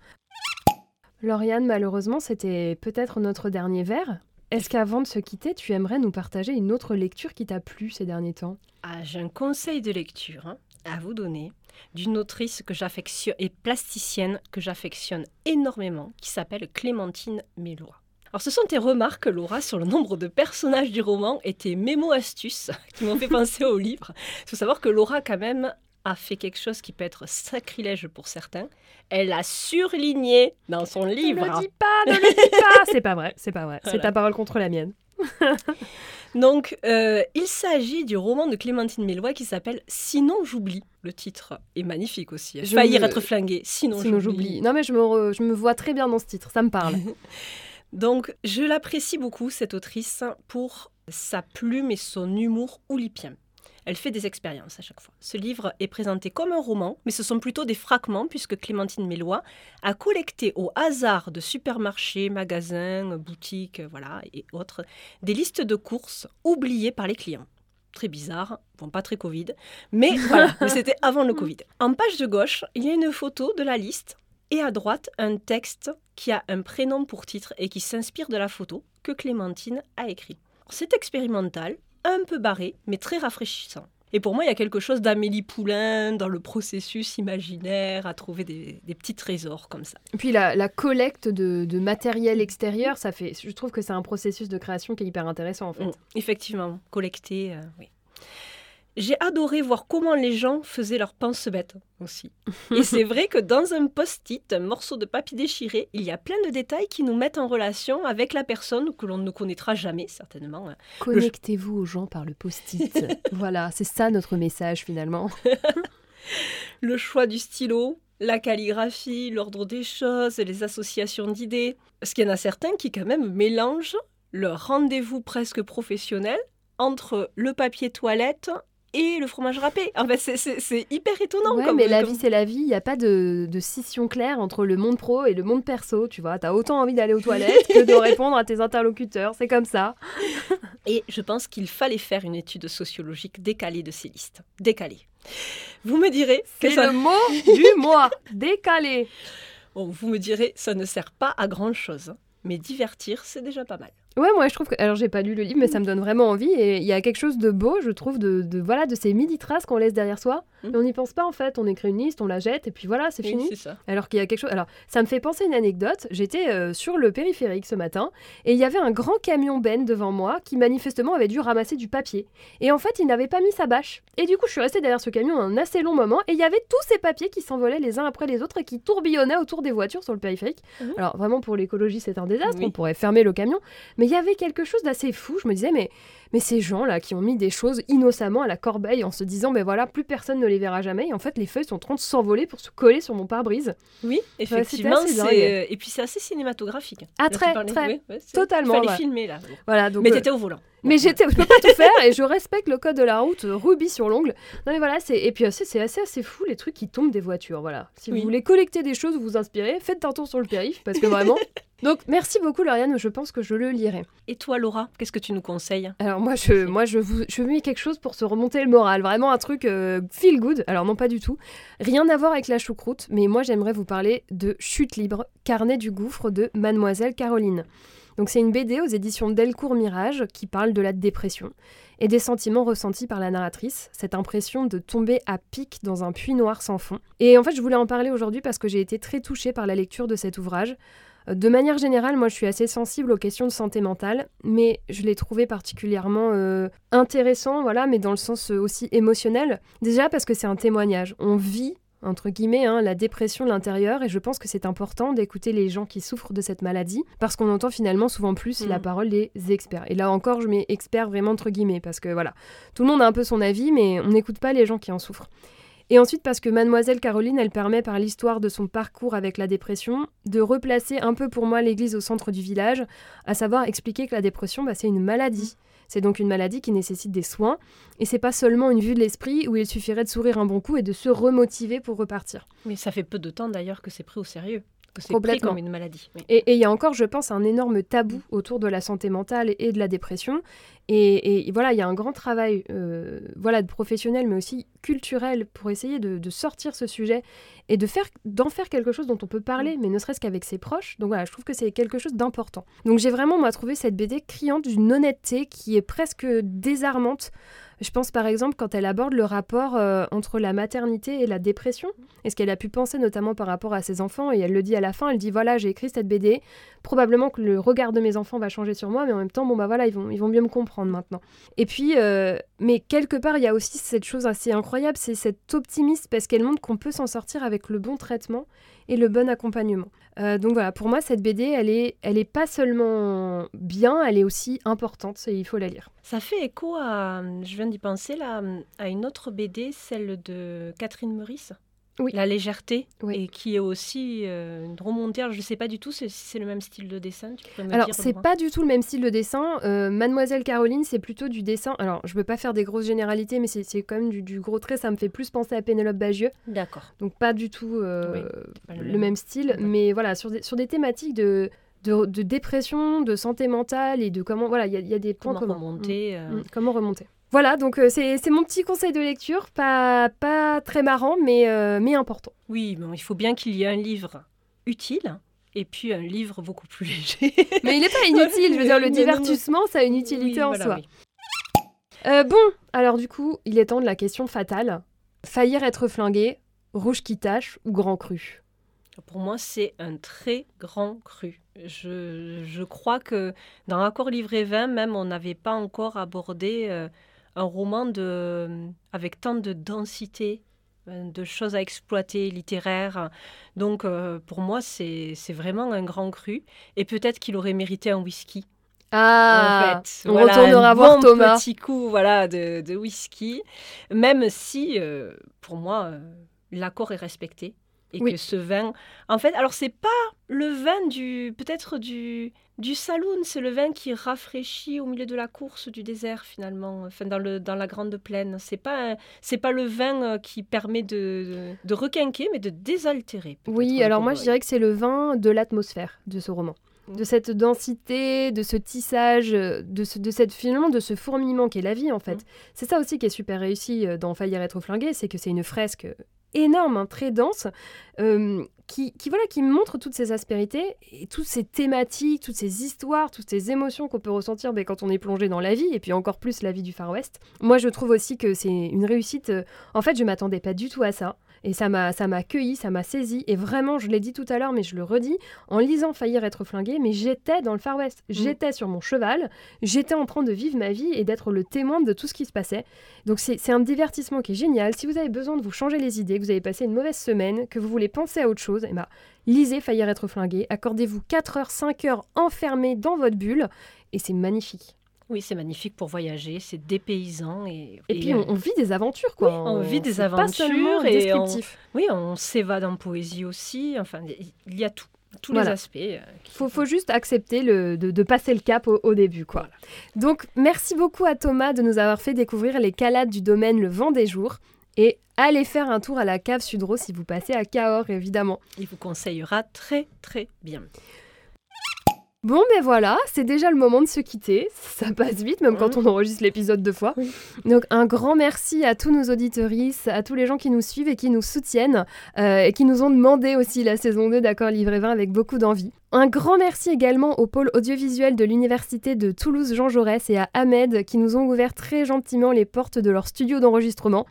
Lauriane, malheureusement, c'était peut-être notre dernier verre. Est-ce qu'avant de se quitter, tu aimerais nous partager une autre lecture qui t'a plu ces derniers temps? Ah, j'ai un conseil de lecture hein, à vous donner d'une autrice que j'affectionne et plasticienne que j'affectionne énormément, qui s'appelle Clémentine Mélois. Alors, ce sont tes remarques, Laura, sur le nombre de personnages du roman et tes mémo-astuces <laughs> qui m'ont fait penser au livre. Il faut savoir que Laura, quand même, a fait quelque chose qui peut être sacrilège pour certains. Elle a surligné dans son livre. Ne le dis pas, ne le dis pas <laughs> C'est pas vrai, c'est pas vrai. C'est ta parole contre la mienne. <laughs> Donc, euh, il s'agit du roman de Clémentine Mélois qui s'appelle Sinon j'oublie. Le titre est magnifique aussi. Je Faillir me- être flingué. Sinon, Sinon j'oublie. Non mais je me, re- je me vois très bien dans ce titre, ça me parle. <laughs> Donc, je l'apprécie beaucoup, cette autrice, pour sa plume et son humour oulipien. Elle fait des expériences à chaque fois. Ce livre est présenté comme un roman, mais ce sont plutôt des fragments, puisque Clémentine Mélois a collecté au hasard de supermarchés, magasins, boutiques, voilà, et autres, des listes de courses oubliées par les clients. Très bizarre, bon, pas très Covid, mais <laughs> voilà, mais c'était avant le Covid. En page de gauche, il y a une photo de la liste et à droite, un texte qui a un prénom pour titre et qui s'inspire de la photo que Clémentine a écrit. C'est expérimental, un peu barré, mais très rafraîchissant. Et pour moi, il y a quelque chose d'Amélie Poulain dans le processus imaginaire à trouver des, des petits trésors comme ça. Et puis la, la collecte de, de matériel extérieur, ça fait. Je trouve que c'est un processus de création qui est hyper intéressant en fait. Mm, effectivement, collecté, euh, oui. J'ai adoré voir comment les gens faisaient leurs pense-bêtes aussi. <laughs> Et c'est vrai que dans un post-it, un morceau de papier déchiré, il y a plein de détails qui nous mettent en relation avec la personne que l'on ne connaîtra jamais, certainement. hein. Connectez-vous aux gens par le post-it. <laughs> voilà, c'est ça notre message finalement. <laughs> Le choix du stylo, la calligraphie, l'ordre des choses, les associations d'idées. Parce qu'il y en a certains qui quand même mélangent leur rendez-vous presque professionnel entre le papier toilette et le fromage râpé. En fait, c'est- hyper étonnant. ouais, comme- mais la comme- vie c'est la vie. Il n'y a pas de, de scission claire entre le monde pro et le monde perso. Tu vois, t'as autant envie d'aller aux toilettes que de <laughs> répondre à tes interlocuteurs. C'est comme ça. Et je pense qu'il fallait faire une étude sociologique décalée de ces listes. Décalée. Vous me direz que C'est ça... le mot <laughs> du mois. Décalé. Bon, vous me direz, ça ne sert pas à grand chose. Mais divertir, c'est déjà pas mal. Ouais, moi je trouve que. Alors j'ai pas lu le livre, mais ça me donne vraiment envie. Et il y a quelque chose de beau, je trouve, de, de voilà de ces midi traces qu'on laisse derrière soi. Mm. Et on n'y pense pas en fait. On écrit une liste, on la jette, et puis voilà, c'est Oui, fini. c'est ça. Alors qu'il y a quelque chose. Alors, ça me fait penser à une anecdote. J'étais euh, sur le périphérique ce matin et il y avait un grand camion Ben devant moi qui manifestement avait dû ramasser du papier. Et en fait, il n'avait pas mis sa bâche. Et du coup, je suis restée derrière ce camion un assez long moment et il y avait tous ces papiers qui s'envolaient les uns après les autres et qui tourbillonnaient autour des voitures sur le périphérique. Mhm. Alors, vraiment, pour l'écologie, c'est un désastre. Oui. On pourrait fermer le camion. Mais il y avait quelque chose d'assez fou. Je me disais, mais, mais ces gens-là qui ont mis des choses innocemment à la corbeille en se disant, ben voilà, plus personne ne les verra jamais. Et en fait, les feuilles sont en train de s'envoler pour se coller sur mon pare-brise. Oui, effectivement. euh, Et puis c'est assez cinématographique. Ah, très, très. oui, ouais, Totalement, Il fallait ouais. filmer là. Voilà, donc. Mais euh, t'étais au volant. mais j'étais, je peux pas tout faire et je respecte le code de la route, euh, rubis sur l'ongle. Non mais voilà, c'est et puis aussi c'est assez assez fou les trucs qui tombent des voitures. Voilà. Si Oui. vous voulez collecter des choses, vous inspirer, faites un tour sur le périph parce que vraiment. <laughs> Donc merci beaucoup Lauriane, je pense que je le lirai. Et toi, Laura, qu'est-ce que tu nous conseilles? Alors moi je moi je vous je mets quelque chose pour se remonter le moral, vraiment un truc euh, feel good. Alors non pas du tout, rien à voir avec la choucroute, mais moi j'aimerais vous parler de Chute libre, carnet du gouffre de Mademoiselle Caroline. Donc c'est une BD aux éditions Delcourt Mirage qui parle de la dépression et des sentiments ressentis par la narratrice, cette impression de tomber à pic dans un puits noir sans fond. Et en fait je voulais en parler aujourd'hui parce que j'ai été très touchée par la lecture de cet ouvrage. De manière générale, moi je suis assez sensible aux questions de santé mentale, mais je l'ai trouvé particulièrement euh, intéressant, voilà, mais dans le sens euh, aussi émotionnel. Déjà parce que c'est un témoignage. On vit entre guillemets, hein, la dépression de l'intérieur, et je pense que c'est important d'écouter les gens qui souffrent de cette maladie, parce qu'on entend finalement souvent plus Mm. la parole des experts. Et là encore, je mets experts vraiment entre guillemets, parce que voilà, tout le monde a un peu son avis, mais on n'écoute pas les gens qui en souffrent. Et ensuite parce que mademoiselle Caroline, elle permet par l'histoire de son parcours avec la dépression de replacer un peu pour moi l'église au centre du village, à savoir expliquer que la dépression, bah, c'est une maladie. C'est donc une maladie qui nécessite des soins. Et c'est pas seulement une vue de l'esprit où il suffirait de sourire un bon coup et de se remotiver pour repartir. Mais ça fait peu de temps d'ailleurs que c'est pris au sérieux. Que c'est pris Complètement. comme une maladie. Oui. Et il y a encore, je pense, un énorme tabou autour de la santé mentale et de la dépression. Et, et voilà, il y a un grand travail euh, voilà, de professionnel, mais aussi culturel, pour essayer de, de sortir ce sujet et de faire, d'en faire quelque chose dont on peut parler, mais ne serait-ce qu'avec ses proches. Donc voilà, je trouve que c'est quelque chose d'important. Donc j'ai vraiment, moi, trouvé cette BD criante d'une honnêteté qui est presque désarmante. Je pense par exemple quand elle aborde le rapport euh, entre la maternité et la dépression, et ce qu'elle a pu penser notamment par rapport à ses enfants, et elle le dit à la fin, elle dit voilà j'ai écrit cette BD, probablement que le regard de mes enfants va changer sur moi, mais en même temps bon bah voilà ils vont, ils vont mieux me comprendre maintenant. Et puis, euh, mais quelque part il y a aussi cette chose assez incroyable, c'est cet optimisme parce qu'elle montre qu'on peut s'en sortir avec le bon traitement et le bon accompagnement. Euh, donc voilà, pour moi cette BD elle est, elle est pas seulement bien, elle est aussi importante et il faut la lire. Ça fait écho à, je viens d'y penser là, à une autre BD, celle de Catherine Meurice. Oui. La légèreté, Oui. et qui est aussi euh, une remontée. Alors, je ne sais pas du tout si c'est le même style de dessin. Tu pourrais me Alors, c'est pas du tout le même style de dessin. Euh, Mademoiselle Caroline, c'est plutôt du dessin. Alors, je veux pas faire des grosses généralités, mais c'est quand même du, du gros trait. Ça me fait plus penser à Pénélope Bagieux. D'accord. Donc, pas du tout euh, Oui, le même style. Mais voilà, sur des, sur des thématiques de, de, de dépression, de santé mentale et de comment. Voilà, il y, a- il y a des points Comment communs. remonter euh, Mm, mm, comment remonter. Voilà, donc euh, c'est mon petit conseil de lecture. Pas, pas très marrant, mais, euh, mais important. Oui, bon, il faut bien qu'il y ait un livre utile et puis un livre beaucoup plus léger. <laughs> Mais il n'est pas inutile. Je veux dire, le <laughs> divertissement, ça a une utilité Oui, en voilà, soi. oui. Euh, bon, alors du coup, il est temps de la question fatale. Faillir être flingué, rouge qui tache ou grand cru? Pour moi, c'est un très grand cru. Je, je crois que dans Accord livré 20, même, on n'avait pas encore abordé un roman de, avec tant de densité, euh, de choses à exploiter, littéraires. Donc, euh, pour moi, c'est c'est vraiment un grand cru. Et peut-être qu'il aurait mérité un whisky. Ah, en fait. on Voilà, retournera un voir bon Thomas. petit coup voilà, de, de whisky, même si, euh, pour moi, euh, l'accord est respecté. Et Oui. que ce vin... En fait, alors c'est pas le vin du... Peut-être du... Du saloon, c'est le vin qui rafraîchit au milieu de la course du désert finalement, enfin dans, le, dans la grande plaine. C'est pas c'est pas le vin euh, qui permet de, de requinquer, mais de désaltérer. Oui, alors moi je dirais que c'est le vin de l'atmosphère de ce roman. De cette densité, de ce tissage, euh, de, ce, de cette finalement de ce fourmillement qui est la vie en fait. Mm. C'est ça aussi qui est super réussi euh, dans Faillir être flingué, c'est que c'est une fresque énorme, hein, très dense, euh, qui, voilà, qui montre toutes ces aspérités toutes ces thématiques, toutes ces histoires, toutes ces émotions qu'on peut ressentir ben, quand on est plongé dans la vie, et puis encore plus la vie du Far West. Moi, je trouve aussi que c'est une réussite. euh, En fait, je m'attendais pas du tout à ça. Et ça m'a, ça m'a cueilli, ça m'a saisi. Et vraiment, je l'ai dit tout à l'heure, mais je le redis, en lisant Faillir être flingué, mais j'étais dans le Far West. J'étais sur mon cheval, j'étais en train de vivre ma vie et d'être le témoin de tout ce qui se passait. Donc c'est, c'est un divertissement qui est génial. Si vous avez besoin de vous changer les idées, que vous avez passé une mauvaise semaine, que vous voulez penser à autre chose, eh ben, lisez Faillir être flingué. Accordez-vous 4 heures, 5 heures enfermés dans votre bulle. Et c'est magnifique. Oui, c'est magnifique pour voyager, c'est dépaysant. Et, Et, puis on, on vit des aventures, quoi. Oui, on vit des c'est pas seulement aventures et on-. Oui, on s'évade en poésie aussi. Enfin, il y a tout, tous Voilà. les aspects. euh, qui- faut, faut juste accepter le, de, de passer le cap au, au début. Quoi. Donc, merci beaucoup à Thomas de nous avoir fait découvrir les calades du domaine Le Vent des Jours. Et allez faire un tour à la cave Sudro si vous passez à Cahors, évidemment. Il vous conseillera très très bien. Bon, ben voilà, c'est déjà le moment de se quitter. Ça passe vite, même quand on enregistre l'épisode deux fois. Oui. Donc, un grand merci à tous nos auditeuristes, à tous les gens qui nous suivent et qui nous soutiennent, euh, et qui nous ont demandé aussi la saison 2 d'Accord Livré 20 avec beaucoup d'envie. Un grand merci également au pôle audiovisuel de l'Université de Toulouse-Jean Jaurès et à Ahmed qui nous ont ouvert très gentiment les portes de leur studio d'enregistrement.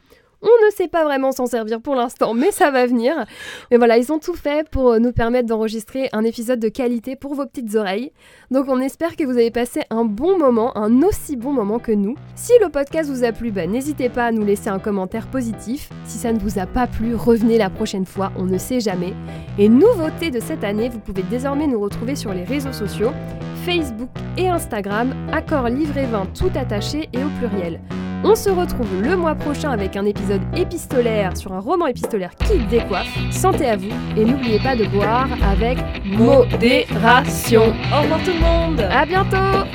On ne sait pas vraiment s'en servir pour l'instant, mais ça va venir. Mais voilà, ils ont tout fait pour euh, nous permettre d'enregistrer un épisode de qualité pour vos petites oreilles. Donc on espère que vous avez passé un bon moment, un aussi bon moment que nous. Si le podcast vous a plu, bah, n'hésitez pas à nous laisser un commentaire positif. Si ça ne vous a pas plu, revenez la prochaine fois, on ne sait jamais. Et nouveauté de cette année, vous pouvez désormais nous retrouver sur les réseaux sociaux, Facebook et Instagram, accord livré 20 tout attaché et au pluriel. On se retrouve le mois prochain avec un épisode épistolaire sur un roman épistolaire qui décoiffe. Santé à vous et n'oubliez pas de boire avec modération. Au revoir tout le monde À bientôt